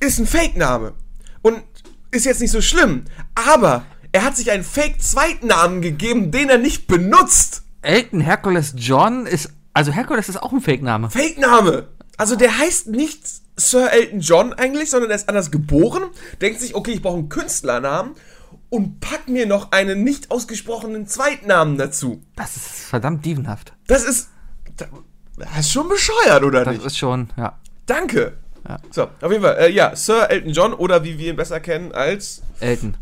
ist ein Fake-Name. Und ist jetzt nicht so schlimm. Aber er hat sich einen Fake-Zweitnamen gegeben, den er nicht benutzt. Elton Hercules John ist. Also Hercules ist auch ein Fake-Name. Fake-Name. Also der heißt nicht Sir Elton John eigentlich, sondern er ist anders geboren, denkt sich, okay, ich brauche einen Künstlernamen und packt mir noch einen nicht ausgesprochenen Zweitnamen dazu. Das ist verdammt dievenhaft. Das ist. Das ist schon bescheuert, oder Das nicht? ist schon, ja. Danke. Ja. So, auf jeden Fall, äh, ja, Sir Elton John oder wie wir ihn besser kennen als Elton.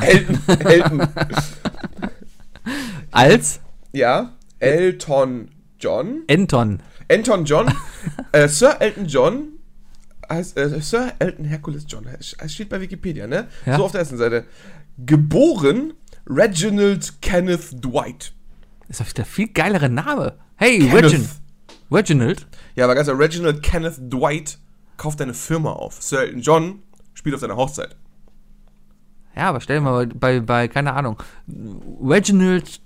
Elton. Elton. Als ja, Elton John. Anton. Anton John. äh, Sir Elton John heißt äh, Sir Elton Hercules John. Es steht bei Wikipedia, ne? Ja. So auf der ersten Seite. Geboren Reginald Kenneth Dwight. Ist doch der viel geilere Name. Hey, Kenneth. Regin Reginald. Ja, aber ganz ehrlich, Reginald Kenneth Dwight kauft eine Firma auf. Sir Elton John spielt auf seiner Hochzeit. Ja, aber stell dir mal bei, bei, keine Ahnung, Reginald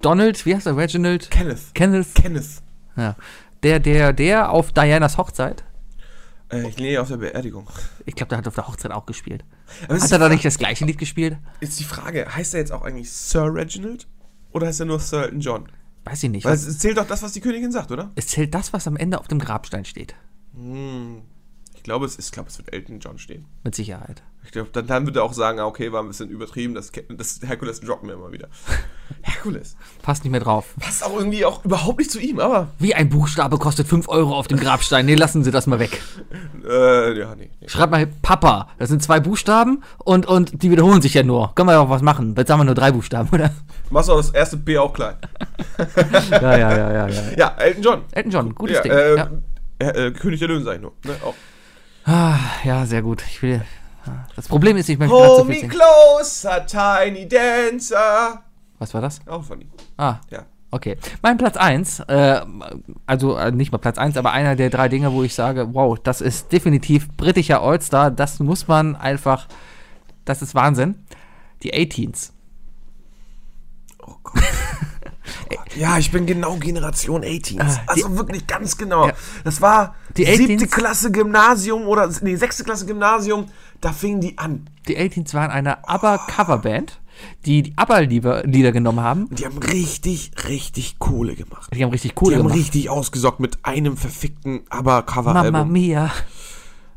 Donald, wie heißt er? Reginald Kenneth. Kenneth. Kenneth. Ja. Der, der, der auf Dianas Hochzeit. Äh, ich nähe auf der Beerdigung. Ich glaube, der hat auf der Hochzeit auch gespielt. Aber Hat er da nicht das gleiche Lied gespielt? Ist die Frage, heißt er jetzt auch eigentlich Sir Reginald? Oder heißt er nur Sir Elton John? Weiß ich nicht. Weil es zählt doch das, was die Königin sagt, oder? es zählt das, was am Ende auf dem Grabstein steht. Ich glaube, es, ist, ich glaube, es wird Elton John stehen. Mit Sicherheit. Ich glaube, dann, dann wird er auch sagen, ah, okay, war ein bisschen übertrieben, das, das Herkules droppen wir immer wieder. [LAUGHS] Herkules. Passt nicht mehr drauf. Passt auch irgendwie auch überhaupt nicht zu ihm, aber. Wie ein Buchstabe kostet 5 Euro auf dem Grabstein. Nee, lassen Sie das mal weg. Äh, ja, nee. nee. Schreib mal Papa. Das sind zwei Buchstaben und, und die wiederholen sich ja nur. Können wir ja auch was machen. Jetzt haben wir nur drei Buchstaben, oder? Machst du auch das erste B auch klein. [LAUGHS] Ja, ja, ja, ja, ja. Ja, Elton John. Elton John, gutes Ja, Ding. äh, ja. äh, König der Löwen sag ich nur. Ne? Auch. Ah, ja, sehr gut. Ich will. Das Problem ist, ich möchte Hold viel me closer, tiny dancer. Was war das? Auch von ihm. Ah, Ja. okay. Mein Platz 1, äh, also äh, nicht mal Platz 1, aber einer der drei Dinge, wo ich sage, wow, das ist definitiv britischer All-Star, das muss man einfach, das ist Wahnsinn. Die 18s. Oh Gott. Ja, ich bin genau Generation 18s. Also wirklich ganz genau. Ja. Das war Die siebte 18s? Klasse Gymnasium oder nee, sechste Klasse Gymnasium. Da fingen die an. Die 18s waren eine ABBA-Coverband, die die ABBA-Lieder genommen haben. Die haben richtig, richtig Kohle gemacht. Die haben richtig cool Die haben gemacht. richtig ausgesorgt mit einem verfickten Mamma ABBA-Cover-Album. Mia.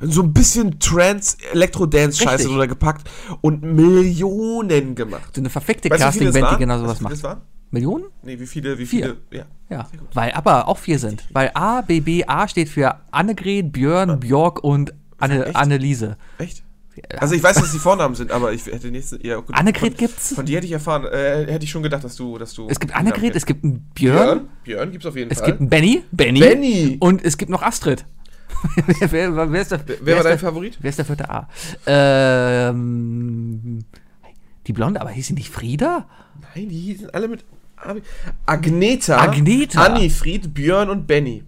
So ein bisschen Trance-Elektro-Dance-Scheiße Richtig. drunter gepackt und Millionen gemacht. So eine verfickte es Casting-Band, die genau sowas macht. Es? Millionen? Nee, wie viele, wie Vier. viele? Ja. Ja, weil ABBA auch vier sind. Weil A, B, B, A steht für Annegret, Björn, Björk und Anne, Echt? Anneliese. Echt? Also ich weiß, dass die Vornamen sind, aber ich hätte nächste. Ja, gut, Annegret von, gibt's? Von dir hätte ich erfahren, äh, hätte ich schon gedacht, dass du, dass du. Es gibt Annegret, es gibt einen Björn, Björn. Björn gibt's auf jeden es Fall. gibt einen Benny, Benny, Benny. und es gibt noch Astrid. [LAUGHS] wer, wer, wer ist der, wer, Wer war dein der, Favorit? wer ist der vierte A? Ähm, die Blonde, aber hieß sie nicht Frieda? Nein, die sind alle mit. Agneta. Agneta. Annifried, Björn und Benny.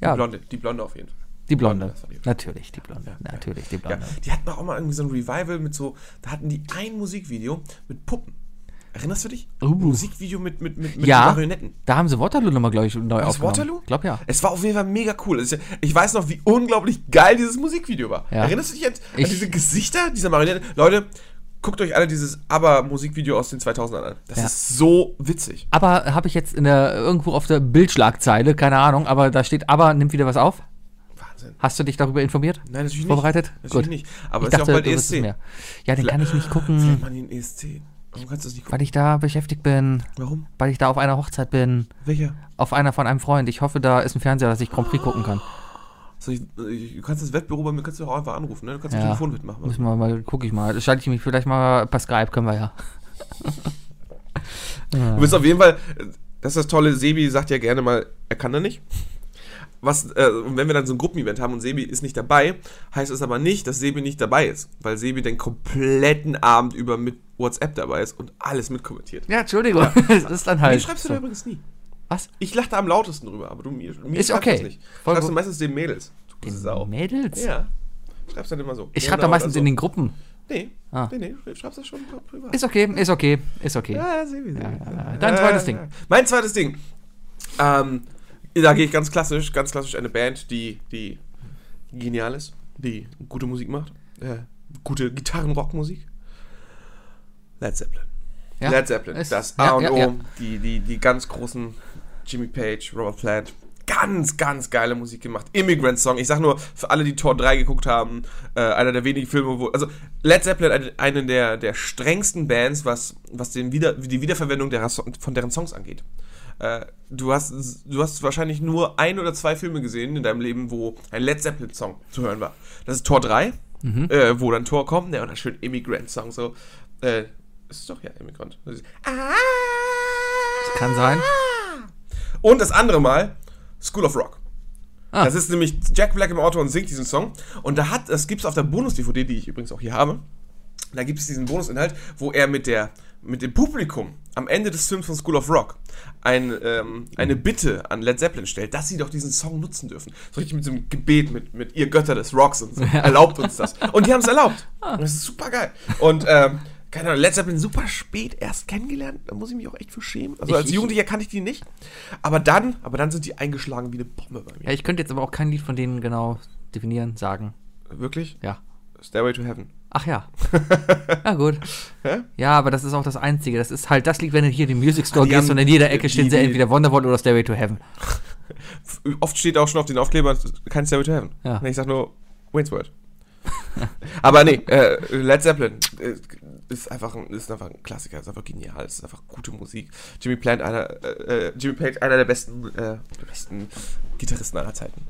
Ja, Die Blonde, die Blonde auf jeden Fall. die Blonde. die- Natürlich, die Blonde. Natürlich, die Ja, Blonde. die hatten auch mal irgendwie so ein Revival mit so. Da hatten die ein Musikvideo mit Puppen. Erinnerst du dich? Uh. Musikvideo mit, mit, mit, mit Ja, Marionetten. da haben sie Waterloo nochmal, glaube ich, neu das aufgenommen. Waterloo? Ich glaube ja. Es war auf jeden Fall mega cool. Ja- Ich weiß noch, wie unglaublich geil dieses Musikvideo war. Ja. Erinnerst du dich jetzt an Ich- diese Gesichter dieser Marionetten? Leute, guckt euch alle dieses ABBA-Musikvideo aus den 2000ern an. Das Ja. ist so witzig. Aber habe ich jetzt in der, irgendwo auf der Bildschlagzeile, keine Ahnung, aber da steht, aber nimmt wieder was auf. Wahnsinn. Hast du dich darüber informiert? Nein, natürlich nicht. Vorbereitet? Natürlich Gut. nicht. Aber ich ist ja dachte, auch bald ESC. mehr. Ja, den kann ich nicht Vielleicht gucken, mal den ESC. Warum kannst du das nicht gucken? weil ich da beschäftigt bin, Warum? weil ich da auf einer Hochzeit bin, Welcher? auf einer von einem Freund. Ich hoffe, da ist ein Fernseher, dass ich Grand Prix gucken kann. Ich, ich, du kannst das Wettbüro bei mir kannst du auch einfach anrufen, ne? Du kannst Ja. Telefon mitmachen. Müssen wir mal, gucke ich mal. Schalte ich mich vielleicht mal per Skype, können wir ja. [LAUGHS] Du bist auf jeden Fall, das ist das Tolle, Sebi sagt ja gerne mal, er kann da nicht. was, äh, und wenn wir dann so ein Gruppenevent haben und Sebi ist nicht dabei, heißt es aber nicht, dass Sebi nicht dabei ist, weil Sebi den kompletten Abend über mit WhatsApp dabei ist und alles mitkommentiert. Ja, Entschuldigung. [LAUGHS] das ist dann halt. schreibst du so. da übrigens nie. Was? Ich lache da am lautesten drüber, aber du mir, mir Ist okay. das nicht. Voll Schreibst du meistens den Mädels. Du Den Sau. Mädels? Ja. Schreibst dann immer so. Ich schreibe da meistens also- in den Gruppen. Nee, Ah. nee, nee, du schreibst das schon privat. Ist okay, ist okay, ist okay. Ja, ja, Sebi, Sebi. ja. Dein zweites Ding. Mein zweites Ding. Ähm, da gehe ich ganz klassisch, ganz klassisch eine Band, die, die genial ist, die gute Musik macht, äh, gute Gitarren-Rockmusik. Led Zeppelin. Ja, Led Zeppelin, das A ja, und ja, O, ja. Die, die, die ganz großen Jimmy Page, Robert Plant. Ganz, ganz geile Musik gemacht. Immigrant Song. Ich sag nur, für alle, die Tor 3 geguckt haben, äh, einer der wenigen Filme, wo. Also, Led Zeppelin, eine, der, der strengsten Bands, was, was den Wieder, die Wiederverwendung der, von deren Songs angeht. Äh, du, hast, du hast wahrscheinlich nur ein oder zwei Filme gesehen in deinem Leben, wo ein Led Zeppelin-Song zu hören war. Das ist Tor 3, äh, wo dann Tor kommt, ne, und dann schön Immigrant-Song, so. Äh, ist doch ja Immigrant. Das Kann sein. Und das andere Mal School of Rock. Ah. Das ist nämlich Jack Black im Auto und singt diesen Song. Und da hat, das gibt's auf der Bonus-DVD, die ich übrigens auch hier habe. Da gibt es diesen Bonusinhalt, wo er mit der mit dem Publikum am Ende des Films von School of Rock ein, ähm, eine Bitte an Led Zeppelin stellt, dass sie doch diesen Song nutzen dürfen. So richtig mit so einem Gebet, mit, mit ihr Götter des Rocks und so. [LAUGHS] Erlaubt uns das. Und die haben es erlaubt. Und das ist super geil. Und ähm, keine Ahnung, Led Zeppelin super spät erst kennengelernt. Da muss ich mich auch echt für schämen. Also Ich- als ich- Jugendlicher kannte ich die nicht. Aber dann, aber dann sind die eingeschlagen wie eine Bombe bei mir. Ja, ich könnte jetzt aber auch kein Lied von denen genau definieren, sagen. Wirklich? Ja. Stairway to Heaven. Ach ja. [LAUGHS] Ja, gut. Hä? Ja, aber das ist auch das Einzige. Das ist halt das Lied, wenn du hier in den Music Store gehst und in jeder Ecke steht sie entweder Wonderwall oder Stairway to Heaven. [LAUGHS] Oft steht auch schon auf den Aufklebern kein Stairway to Heaven. Ja. Ich sag nur Wayne's World. [LAUGHS] Aber nee, äh, Led Zeppelin äh, ist einfach, ein, ist einfach ein Klassiker, ist einfach genial, ist einfach gute Musik. Jimmy Plant, einer, äh, äh, Jimmy Page, einer der besten, äh, der besten Gitarristen aller Zeiten.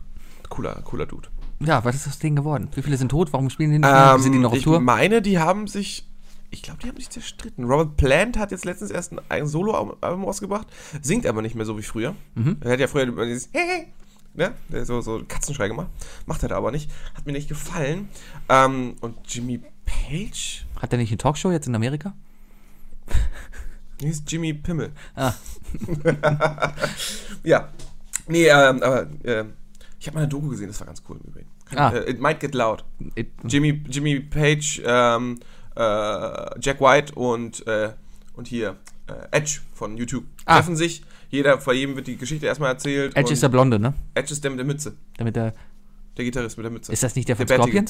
Cooler, cooler Dude. Ja, was ist das Ding geworden? Wie viele sind tot? Warum spielen die nicht mehr? Ähm, sind die noch auf ich Tour? meine, die haben sich. Ich glaube, die haben sich zerstritten. Robert Plant hat jetzt letztens erst ein, ein Solo-Album rausgebracht, singt aber nicht mehr so wie früher. Mhm. Er hat ja früher dieses Hey, hey, ne? So, so Katzenschrei gemacht. Macht er da aber nicht. Hat mir nicht gefallen. Ähm, und Jimmy Page? Hat der nicht eine Talkshow jetzt in Amerika? Ist Jimmy Pimmel. Ah. [LAUGHS] ja. Nee, ähm, aber ähm, ich habe mal eine Doku gesehen, das war ganz cool im Übrigen. Ah. Äh, It Might Get Loud. It, Jimmy, Jimmy Page, ähm, äh, Jack White und, äh, und hier äh, Edge von YouTube Ah. treffen sich. Jeder, vor jedem wird die Geschichte erstmal erzählt. Edge ist der Blonde, ne? Edge ist der mit der Mütze. Damit der, Der Gitarrist mit der Mütze. ist das nicht der von Der Bärtige.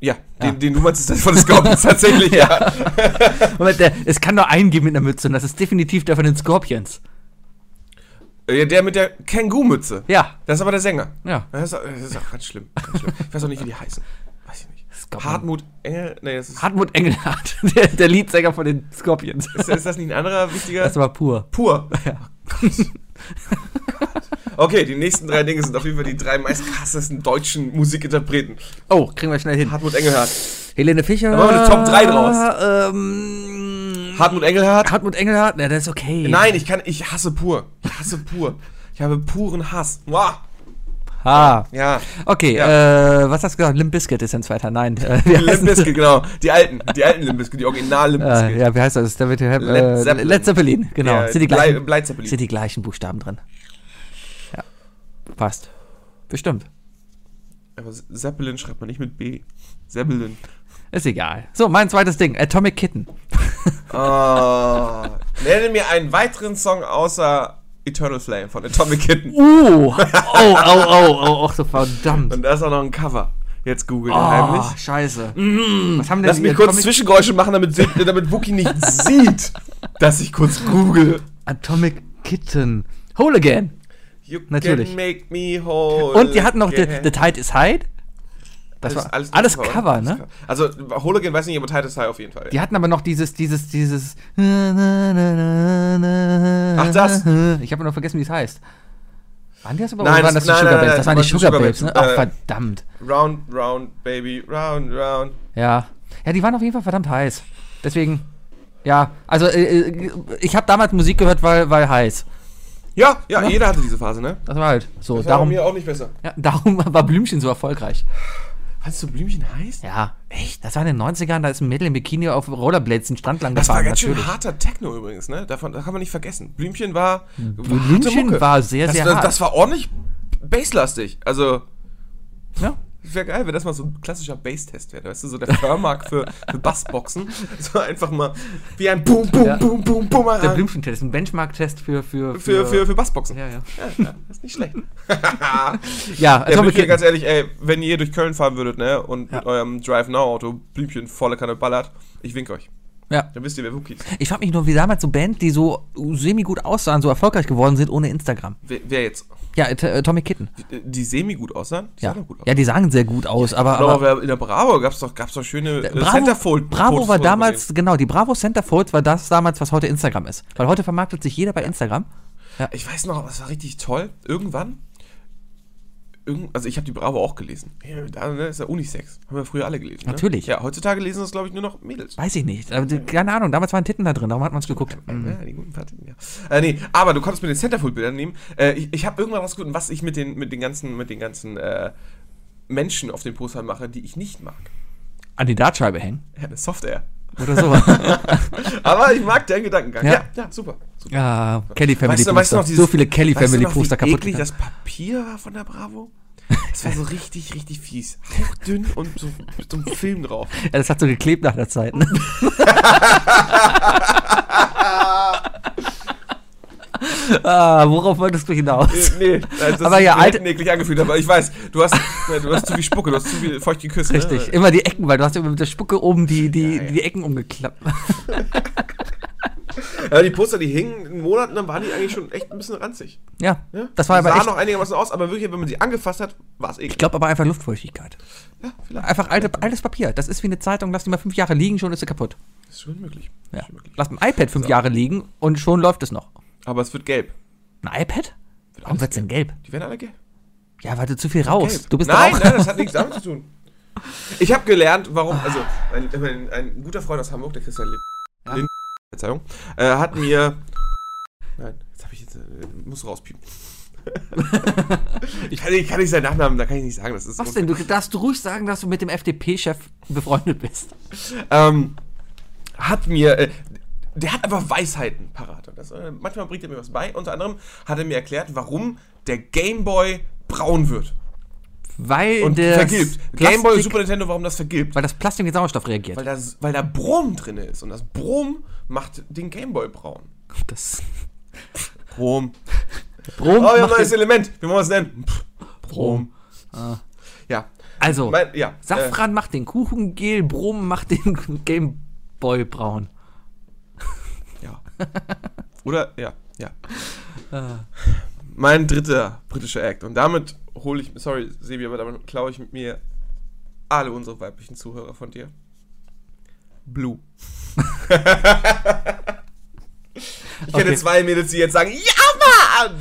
Ja, Ah. Den, den du meinst, ist das von den Scorpions [LAUGHS] tatsächlich, ja. Moment, der, es kann nur einen geben mit einer Mütze und das ist definitiv der von den Scorpions. Äh, Der mit der Känguru-Mütze. Ja, Das ist aber der Sänger. ja. Das ist, das ist auch ganz schlimm. Ganz schlimm. Ich weiß auch nicht, wie die heißen. Weiß ich nicht. Scorpion. Hartmut Engel. Nee, das ist, Hartmut Engelhardt, [LAUGHS] der, der Leadsänger von den Scorpions. ist, ist das nicht ein anderer wichtiger? Das war pur. Pur. [LAUGHS] Ja. [LAUGHS] Okay, die nächsten drei Dinge sind auf jeden Fall die drei meistkrassesten deutschen Musikinterpreten. Oh, kriegen wir schnell hin. Hartmut Engelhardt. Helene Fischer. Da machen wir eine Top 3 draus. Ähm, Hartmut Engelhardt? Hartmut Engelhardt? Na, das ist okay. Nein, ich kann, ich hasse pur. Ich hasse pur. Ich habe puren Hass. Muah. Ha. Ja. Okay, Ja. äh, was hast du gesagt? Limp Bizkit ist ein zweiter. Nein. Äh, Limp Bizkit, genau. Die alten, die alten Limp Bizkit, die Original Limp Äh, Bizkit. ja, wie heißt das? Wird, äh, Led Zeppelin. Led Zeppelin, genau. Ja, sind, die Blei- gleichen, Bleizeppelin. sind die gleichen Buchstaben drin. Ja. Passt. Bestimmt. Aber Zeppelin schreibt man nicht mit B. Zeppelin. Ist egal. So, mein zweites Ding. Atomic Kitten. Oh. Nenne mir einen weiteren Song außer Eternal Flame von Atomic Kitten. Uh. Oh, oh, oh, oh, oh, so verdammt. Und da ist auch noch ein Cover. Jetzt googeln Oh, heimlich. scheiße. Was haben denn Lass mich kurz Atomic, Zwischengeräusche machen, damit, damit Wookie nicht [LAUGHS] sieht, dass ich kurz google. Atomic Kitten. Whole Again. You Natürlich. can make me whole Und die hatten noch The, Tide is High. Das war alles, Cover, oder? ne? Also, Hologen weiß nicht, aber Tide is High auf jeden Fall. Die hatten aber noch dieses, dieses, dieses. Ach, das? Ich habe noch vergessen, wie es heißt. Waren die das aber? Nein, waren das- das die nein, Sugar Babes? Das waren die Sugar Sugar Babes, ne? Ach, Äh, verdammt. Round, round, baby, round, round. Ja. Ja, die waren auf jeden Fall verdammt heiß. Deswegen, ja, also äh, äh, ich habe damals Musik gehört, weil, weil heiß. Ja, ja, jeder hatte diese Phase, ne? Das war halt so. Das war darum, mir auch nicht besser. ja, darum war Blümchen so erfolgreich. Fandst du Blümchen heiß? Ja, echt? Das war in den 90ern, da ist ein Mädel im Bikini auf Rollerblades den Strand lang Das war gefahren, ganz schön natürlich. harter Techno übrigens, ne? Davon, das kann man nicht vergessen. Blümchen war. Blümchen war sehr, das, sehr das, hart. das war ordentlich basslastig. Also, Ja. Wäre geil, wenn das mal so ein klassischer Bass-Test wäre. Weißt du, so der Förmark für, für Bassboxen. [LAUGHS] So einfach mal wie ein Boom, Boom, Ja. Boom, Boom, Der Bumerang. Blümchen-Test, ein Benchmark-Test für, für, Für, für, für Bassboxen. Ja, ja. Ja, ja, das ist nicht schlecht. [LAUGHS] Ja, Ja, Blümchen, Kitten. ganz ehrlich, ey, wenn ihr durch Köln fahren würdet, ne, und Ja. mit eurem Drive-Now-Auto Blümchen volle Kanne ballert, ich wink euch. Ja. Dann wisst ihr, wer Wookies. Ich frag mich nur, wie damals so Bands, die so semi-gut aussahen, so erfolgreich geworden sind ohne Instagram. Wer, wer jetzt? Ja, At- Atomic Kitten. Die, die semi gut aussahen? Die Ja. sahen gut aus. ja, die sahen sehr gut aus, aber, aber, aber aber in der Bravo gab's doch, gab's doch schöne äh, Bravo, Centerfold. Bravo Fotos war damals, genau, die Bravo Centerfold war das damals, was heute Instagram ist. Weil heute vermarktet sich jeder bei Instagram. denen. Ich weiß noch, das war richtig toll. Irgendwann, irgend, also ich habe die Bravo auch gelesen. Ja, da ne, ist ja Unisex. Haben wir früher alle gelesen. Ne? Natürlich. Ja, heutzutage lesen das, glaube ich, nur noch Mädels. Weiß ich nicht. Aber die- keine Ahnung, damals waren Titten da drin, darum hat man es geguckt. Ja, die guten Fahrten, ja. Äh, nee, aber du konntest mit den Centerfold-Bildern nehmen. Äh, ich ich habe irgendwann rausgefunden, was ich mit den, mit den ganzen, mit den ganzen äh, Menschen auf den Postern mache, die ich nicht mag. An die Dartscheibe hängen. Ja, eine Software. Oder so. [LAUGHS] Aber ich mag deinen Gedankengang. Ja. Ja, ja, super. super. ja, Kelly Family Weißt du, weißt du Poster. noch, dieses, so viele Kelly weißt du Family noch, Poster wie kaputt. eklig das Papier war von der Bravo? Das war so richtig, richtig fies. Hauchdünn und so mit so einem Film drauf. Ja, das hat so geklebt nach der Zeit. Ne? [LAUGHS] ah, worauf wolltest du hinaus? Nee, also das Aber ja, alte- eklig angefühlt, aber ich weiß, du hast, ne, du hast zu viel Spucke, du hast zu viel feuchte Küsse. Richtig, Ne? immer die Ecken, weil du hast immer mit der Spucke oben die, die, Ja, ja. die Ecken umgeklappt. [LAUGHS] [LAUGHS] Ja, die Poster, die hingen in Monaten, dann waren die eigentlich schon echt ein bisschen ranzig. Ja, Ja? das war die aber sahen echt, noch einigermaßen aus, aber wirklich, wenn man sie angefasst hat, war es eklig. ich glaube aber einfach Luftfeuchtigkeit. Ja, vielleicht. Einfach alte, altes Papier. Das ist wie eine Zeitung, lass die mal fünf Jahre liegen, schon ist sie kaputt. Das ist schon möglich. Ja. Schon möglich. Lass ein iPad fünf Jahre liegen und schon läuft es noch. Aber es wird gelb. Ein iPad? Warum alles wird's denn gelb? Die werden alle gelb. Ja, weil du zu viel raus. Du bist nein, nein, das hat nichts damit zu tun. [LAUGHS] Ich habe gelernt, warum, also ein, ein, ein guter Freund aus Hamburg, der Christian. Lind Verzeihung, äh, hat mir, [LAUGHS] nein, jetzt habe ich jetzt, äh, muss rauspiepen. [LAUGHS] ich, kann, ich kann nicht seinen Nachnamen, da kann ich nicht sagen, das ist Was denn? Du darfst ruhig sagen, dass du mit dem FDP-Chef befreundet bist. ähm, hat mir, äh, der hat einfach Weisheiten parat. Das, äh, manchmal bringt er mir was bei. Unter anderem hat er mir erklärt, warum der Gameboy braun wird Weil und das vergilbt. Gameboy Super Nintendo, warum das vergilbt? weil das Plastik mit Sauerstoff reagiert. Weil, das, weil da Brom drin ist. Und das Brom macht den Gameboy braun. das Brom. [LAUGHS] Brom Oh, wir haben ein neues Element. Wie wollen wir es nennen? Brom. Ah. Ja. Also, Mein, ja. Safran macht den Kuchengel, Brom macht den [LAUGHS] Gameboy braun. Äh, [LAUGHS] ja. Oder, ja, ja. Ah. Mein dritter britischer Act. Und damit hole ich, sorry, Sebi, aber damit klaue ich mit mir alle unsere weiblichen Zuhörer von dir. Blue. Ich kenne Okay. zwei Mädels, die jetzt sagen, ja, Mann!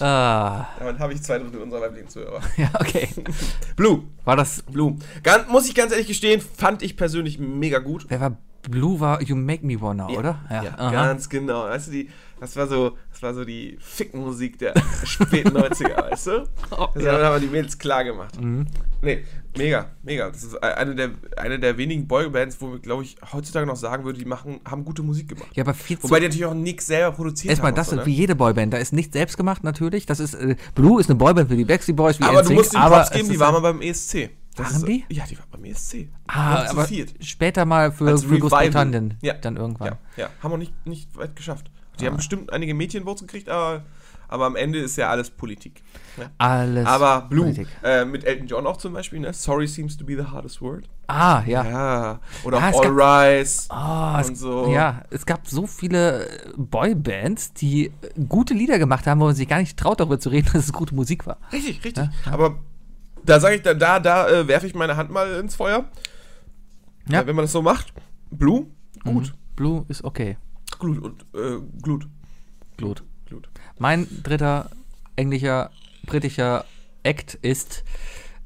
Ah, Damit habe ich zwei Drittel unserer weiblichen Zuhörer. [LAUGHS] ja, okay. Blue. War das, Blue. Ganz, muss ich ganz ehrlich gestehen, fand ich persönlich mega gut. wer war Blue war You Make Me Wanna, oder? Ja, aha. ganz genau. Weißt du, die, das war so, das war so die Fickmusik der späten 90er, [LAUGHS] weißt du? Oh, Das ja. haben aber die Mädels klar gemacht. Mhm. Nee, mega, mega. Das ist eine der, eine der wenigen Boybands, wo wir, glaube ich, heutzutage noch sagen würde, die machen, haben gute Musik gemacht. Ja, aber viel Wobei die natürlich auch nichts selber produziert Erstmal haben. das, und so, wie ne? jede Boyband. Da ist nicht selbst gemacht, natürlich. Das ist, äh, Blue ist eine Boyband für die Backstreet Boys, wie Aber du NSYNC, musst den Props geben, die ist war halt- mal beim ESC. Das Waren ist, die? Ja, die war beim ESC. Ah, Waren aber später mal für, für. Großbritannien. Ja. Dann irgendwann. Ja, ja, haben wir nicht, nicht weit geschafft. Die Ah. haben bestimmt einige Mädchenvotes gekriegt, aber, aber am Ende ist ja alles Politik. Ne? Alles. Aber Blue, Politik. äh, mit Elton John auch zum Beispiel, ne? Sorry seems to be the hardest word. Ah, ja. Ja. Oder Ja, auch All gab- Rise. Ah, Und es, so. Ja, es gab so viele äh, Boybands, die äh, gute Lieder gemacht haben, wo man sich gar nicht traut, darüber zu reden, [LAUGHS] dass es gute Musik war. Richtig, richtig. Aber da sage ich, da, da, da äh, werfe ich meine Hand mal ins Feuer. Ja. Äh, wenn man das so macht. Blue, gut. Mhm. Blue ist okay. Glut und äh, Glut. Glut. Glut. Mein dritter englischer, britischer Act ist,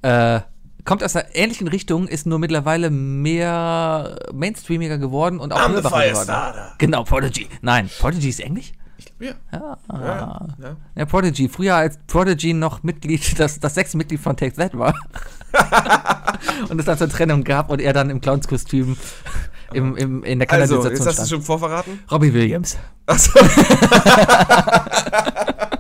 äh, kommt aus einer ähnlichen Richtung, ist nur mittlerweile mehr mainstreamiger geworden und auch I'm the geworden. Genau, Prodigy. Nein, Prodigy ist englisch? Ja. Ja. Ja, ja. Ja, Prodigy. Früher als Prodigy noch Mitglied, [LAUGHS] das, das sechste Mitglied von Take That war. [LAUGHS] und es dann zur Trennung gab und er dann im Clownskostüm im, im, in der Also, Kanalisation jetzt hast du schon vorverraten. Robbie Williams. Achso. [LAUGHS] [LAUGHS]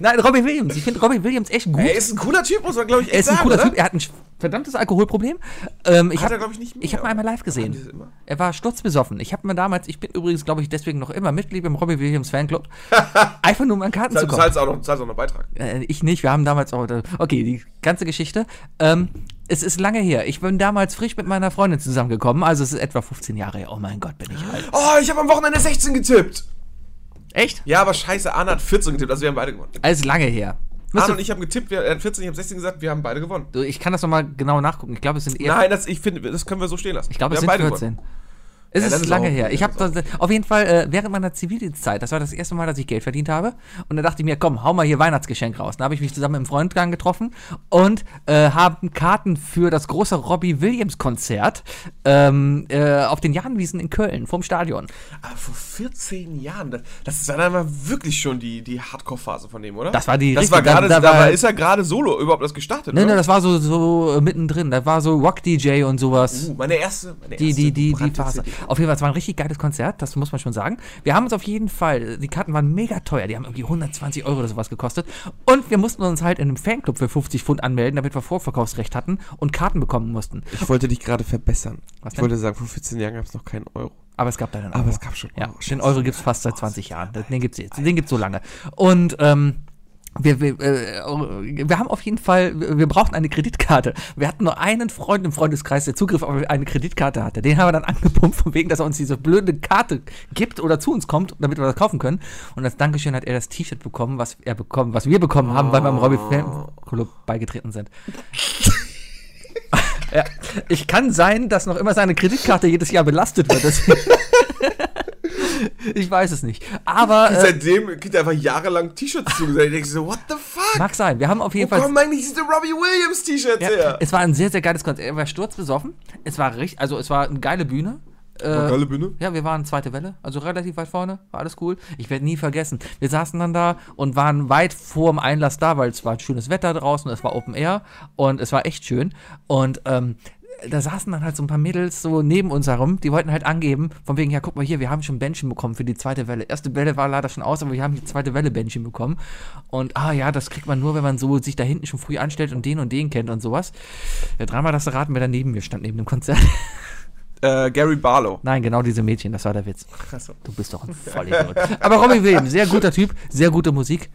Nein, Robbie Williams. Ich finde Robbie Williams echt gut. Er ist ein cooler Typ, muss man, glaube ich, echt er ist ein sagen, cooler oder? Typ. Er hat ein verdammtes Alkoholproblem. Ähm, ich Hat habe er, glaube ich, nicht mehr. ich hab ihn einmal live Haben die das gesehen. immer? Er war sturzbesoffen. Ich habe mir damals, ich bin übrigens, glaube ich, deswegen noch immer Mitglied im Robbie Williams Fanclub. [LAUGHS] Einfach nur um an Karten zu Du kommen. zahlst auch noch, zahlst auch noch Beitrag. Äh, ich nicht, wir haben damals auch. Okay, die ganze Geschichte. Ähm, es ist lange her. Ich bin damals frisch mit meiner Freundin zusammengekommen. Also es ist etwa 15 Jahre her. Oh mein Gott, bin ich alt. Oh, ich habe am Wochenende 16 getippt. Echt? Ja, aber scheiße, Arne hat 14 getippt, also wir haben beide gewonnen. Also lange her. Arne und ich haben getippt, wir- er hat 14, ich habe 16 gesagt, wir haben beide gewonnen. Ich kann das nochmal genau nachgucken. Ich glaube, es sind eher. Nein, das, ich finde, das können wir so stehen lassen. Ich glaube, es haben sind beide 14. Es Ja, ist ist lange auch her. Ich habe auf jeden Fall äh, während meiner Zivildienstzeit, das war das erste Mal, dass ich Geld verdient habe. Und da dachte ich mir, komm, hau mal hier Weihnachtsgeschenk raus. Da habe ich mich zusammen mit einem Freund dran getroffen und äh, haben Karten für das große Robbie Williams Konzert ähm, äh, auf den Jahnwiesen in Köln vom Stadion. Aber vor 14 Jahren, das, das war dann mal wirklich schon die, die Hardcore-Phase von dem, oder? Das war die Das richtige- war gerade, da- da, da ist er gerade solo überhaupt das gestartet, Ne, oder? ne, das war so, so äh, mittendrin. Da war so Rock DJ und sowas. uh, meine erste, meine die, erste die, die, die brannte Phase. Auf jeden Fall, es war ein richtig geiles Konzert, das muss man schon sagen. Wir haben uns auf jeden Fall, die Karten waren mega teuer, die haben irgendwie 120 Euro oder sowas gekostet. Und wir mussten uns halt in einem Fanclub für 50 Pfund anmelden, damit wir Vorverkaufsrecht hatten und Karten bekommen mussten. Ich wollte dich gerade verbessern. Was ich denn? wollte sagen, vor 14 Jahren gab es noch keinen Euro. Aber es gab da einen Aber Euro. es gab schon Ja, Euro. den Euro gibt es fast seit 20 Jahren. Den gibt es jetzt. Den gibt es so lange. Und, ähm, wir, wir, äh, wir haben auf jeden Fall, wir brauchten eine Kreditkarte. Wir hatten nur einen Freund im Freundeskreis, der Zugriff auf eine Kreditkarte hatte. Den haben wir dann angepumpt, von wegen, dass er uns diese blöde Karte gibt oder zu uns kommt, damit wir das kaufen können. Und als Dankeschön hat er das T-Shirt bekommen, was er bekommen, was wir bekommen haben, weil wir im Robbie Fan Club beigetreten sind. [LAUGHS] ja, ich kann sein, dass noch immer seine Kreditkarte jedes Jahr belastet wird. [LAUGHS] [LAUGHS] ich weiß es nicht. Aber äh, Seitdem kriegt er einfach jahrelang T-Shirts zugesendet. Ich denke so, what the fuck? mag sein. Wir haben auf Wo jeden Fall. kommen eigentlich diese Robbie Williams T-Shirts Ja, her? es war ein sehr, sehr geiles Konzert. Er war sturzbesoffen. Es war richtig, also es war eine geile Bühne. Äh, geile Bühne? Ja, wir waren zweite Welle, also relativ weit vorne, war alles cool. Ich werde nie vergessen. Wir saßen dann da und waren weit vorm Einlass da, weil es war schönes Wetter draußen, es war Open Air und es war echt schön. Und ähm, da saßen dann halt so ein paar Mädels so neben uns herum, die wollten halt angeben, von wegen, ja, guck mal hier, wir haben schon Bändchen bekommen für die zweite Welle. Erste Welle war leider schon aus, aber wir haben die zweite Welle Bändchen bekommen. Und ah ja, das kriegt man nur, wenn man so sich da hinten schon früh anstellt und den und den kennt und sowas. Ja, dreimal das raten, wer da neben mir stand, neben dem Konzert. Äh, Gary Barlow. Nein, genau diese Mädchen, das war der Witz. Achso. Du bist doch ein Vollidiot. Aber Robbie Williams, sehr guter Typ, sehr gute Musik.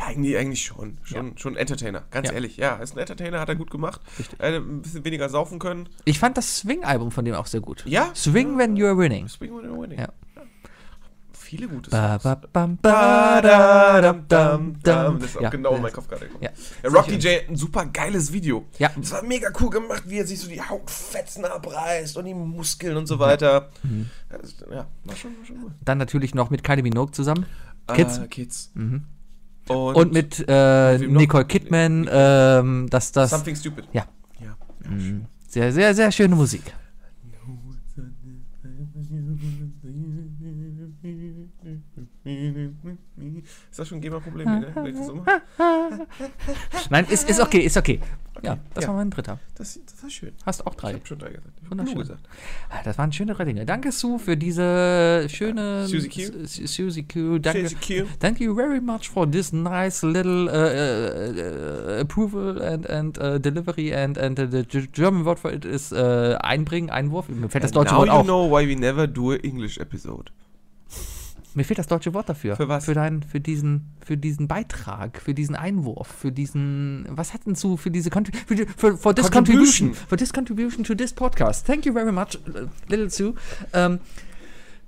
Ja, eigentlich, eigentlich schon. Schon, schon Entertainer, ganz Ja. ehrlich. Ja, ist ein Entertainer, hat er gut gemacht. Äh, ein bisschen weniger saufen können. Ich fand das Swing-Album von dem auch sehr gut. Ja? Swing when you're winning. Swing when you're winning. Ja. Viele gute Ba, Songs. ba, bam, ba, da, dam, dam, dam. Das ist auch Ja, genau in ja. meinen Kopf gerade gekommen. Ja. Ja, Rock DJ, ein super geiles Video. Ja. Das war mega cool gemacht, wie er sich so die Hautfetzen abreißt und die Muskeln und so weiter. Mhm. Ja, war schon, war schon gut. Dann natürlich noch mit Kylie Minogue zusammen. Kids. Äh, Kids. Mhm. Und, Und mit äh? Nicole Kidman, ähm, das, das, Something Stupid. ja, Ja. sehr, sehr, sehr schöne Musik. Ist das schon ein GEMA-Problem? [LAUGHS] ne? [LAUGHS] Nein, ist, ist okay, ist okay. Ja, das Ja. war mein dritter. Das, das war schön. Hast auch Ich drei. hab schon drei gesagt. Ich Wunderschön. gesagt. Ah, Das waren schöne drei Dinge. Danke, Sue, für diese schöne. Susie Q. Susie Q. Danke. Susie Q. Thank you very much for this nice little uh, uh, approval and, and uh, delivery and, and the German word for it is einbringen, Einwurf. Mir fällt das deutsche Now Wort you auch. know why we never do an English episode. Mir fehlt das deutsche Wort dafür. Für was? Für, dein, für, diesen, für diesen Beitrag, für diesen Einwurf, für diesen. Was hat denn zu für diese Contri für, die- für for this Contribution. contribution for this contribution to this podcast. Thank you very much, uh, little Sue. Um,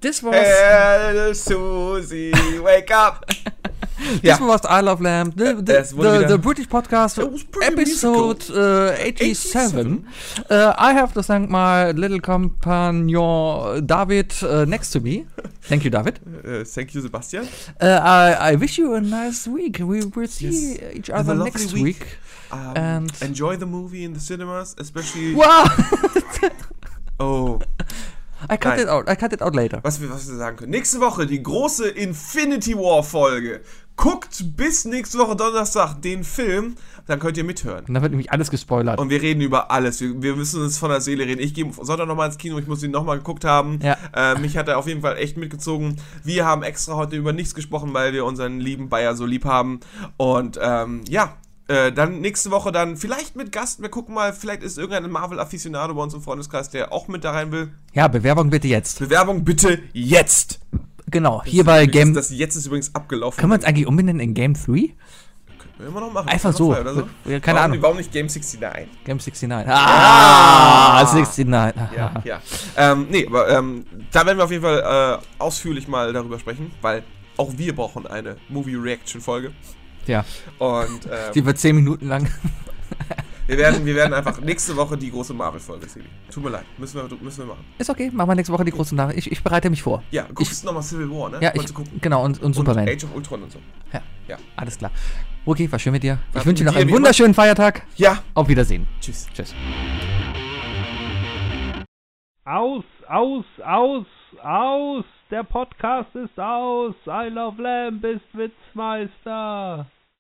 this was Hey, Susie, wake up! [LAUGHS] this was I Love Lamb, the, the, the, the British podcast It was pretty episode uh, 87. Uh, I have to thank my little companion David uh, next to me. Thank you, David. [LAUGHS] Uh, thank you, Sebastian. Uh, I, I wish you a nice week. We will see Yes. each other next week. week. Um, And- enjoy the movie in the cinemas, especially. [LAUGHS] Wow! Oh, I cut Nein. it out. I cut it out later. was wir, was wir sagen können. Nächste Woche die große Infinity War Folge. Guckt bis nächste Woche Donnerstag den Film, dann könnt ihr mithören. Und dann wird nämlich alles gespoilert. Und wir reden über alles. Wir, wir müssen uns von der Seele reden. Ich gehe Sonntag nochmal ins Kino, ich muss ihn nochmal geguckt haben. Ja. Äh, mich hat er auf jeden Fall echt mitgezogen. Wir haben extra heute über nichts gesprochen, weil wir unseren lieben Bayer so lieb haben. Und ähm, ja. Äh, dann nächste Woche dann vielleicht mit Gast. Wir gucken mal, vielleicht ist irgendein Marvel-Afficionado bei uns im Freundeskreis, der auch mit da rein will. Ja, Bewerbung bitte jetzt. Bewerbung bitte jetzt. Genau, hier bei Game. Das, das jetzt ist übrigens abgelaufen. Können wir uns eigentlich umbenennen in Game 3? Können wir immer noch machen. Einfach so. So. Ja, keine warum, Ahnung. Warum nicht Game 69? Game 69. Ah, 69. Ja, ja. Ähm, nee, aber ähm, da werden wir auf jeden Fall äh, ausführlich mal darüber sprechen, weil auch wir brauchen eine Movie-Reaction-Folge. Ja. Und [LAUGHS] ähm, Die wird 10 Minuten lang. [LAUGHS] wir, werden, wir werden einfach nächste Woche die große Marvel-Folge sehen. Tut mir leid, müssen wir, müssen wir machen. Ist okay, machen wir nächste Woche die große Nachricht. Ich, ich bereite mich vor. Ja, guckst du nochmal Civil War, ne? Ja, ich, genau, und, und Und Superman. Age of Ultron und so. Ja, Ja. alles klar. Okay, war schön mit dir. Ich War wünsche dir noch einen wunderschönen Feiertag. Ja, Auf Wiedersehen. tschüss. Tschüss. Aus, aus, aus, aus! Der Podcast ist aus! I Love Lamb ist Witzmeister!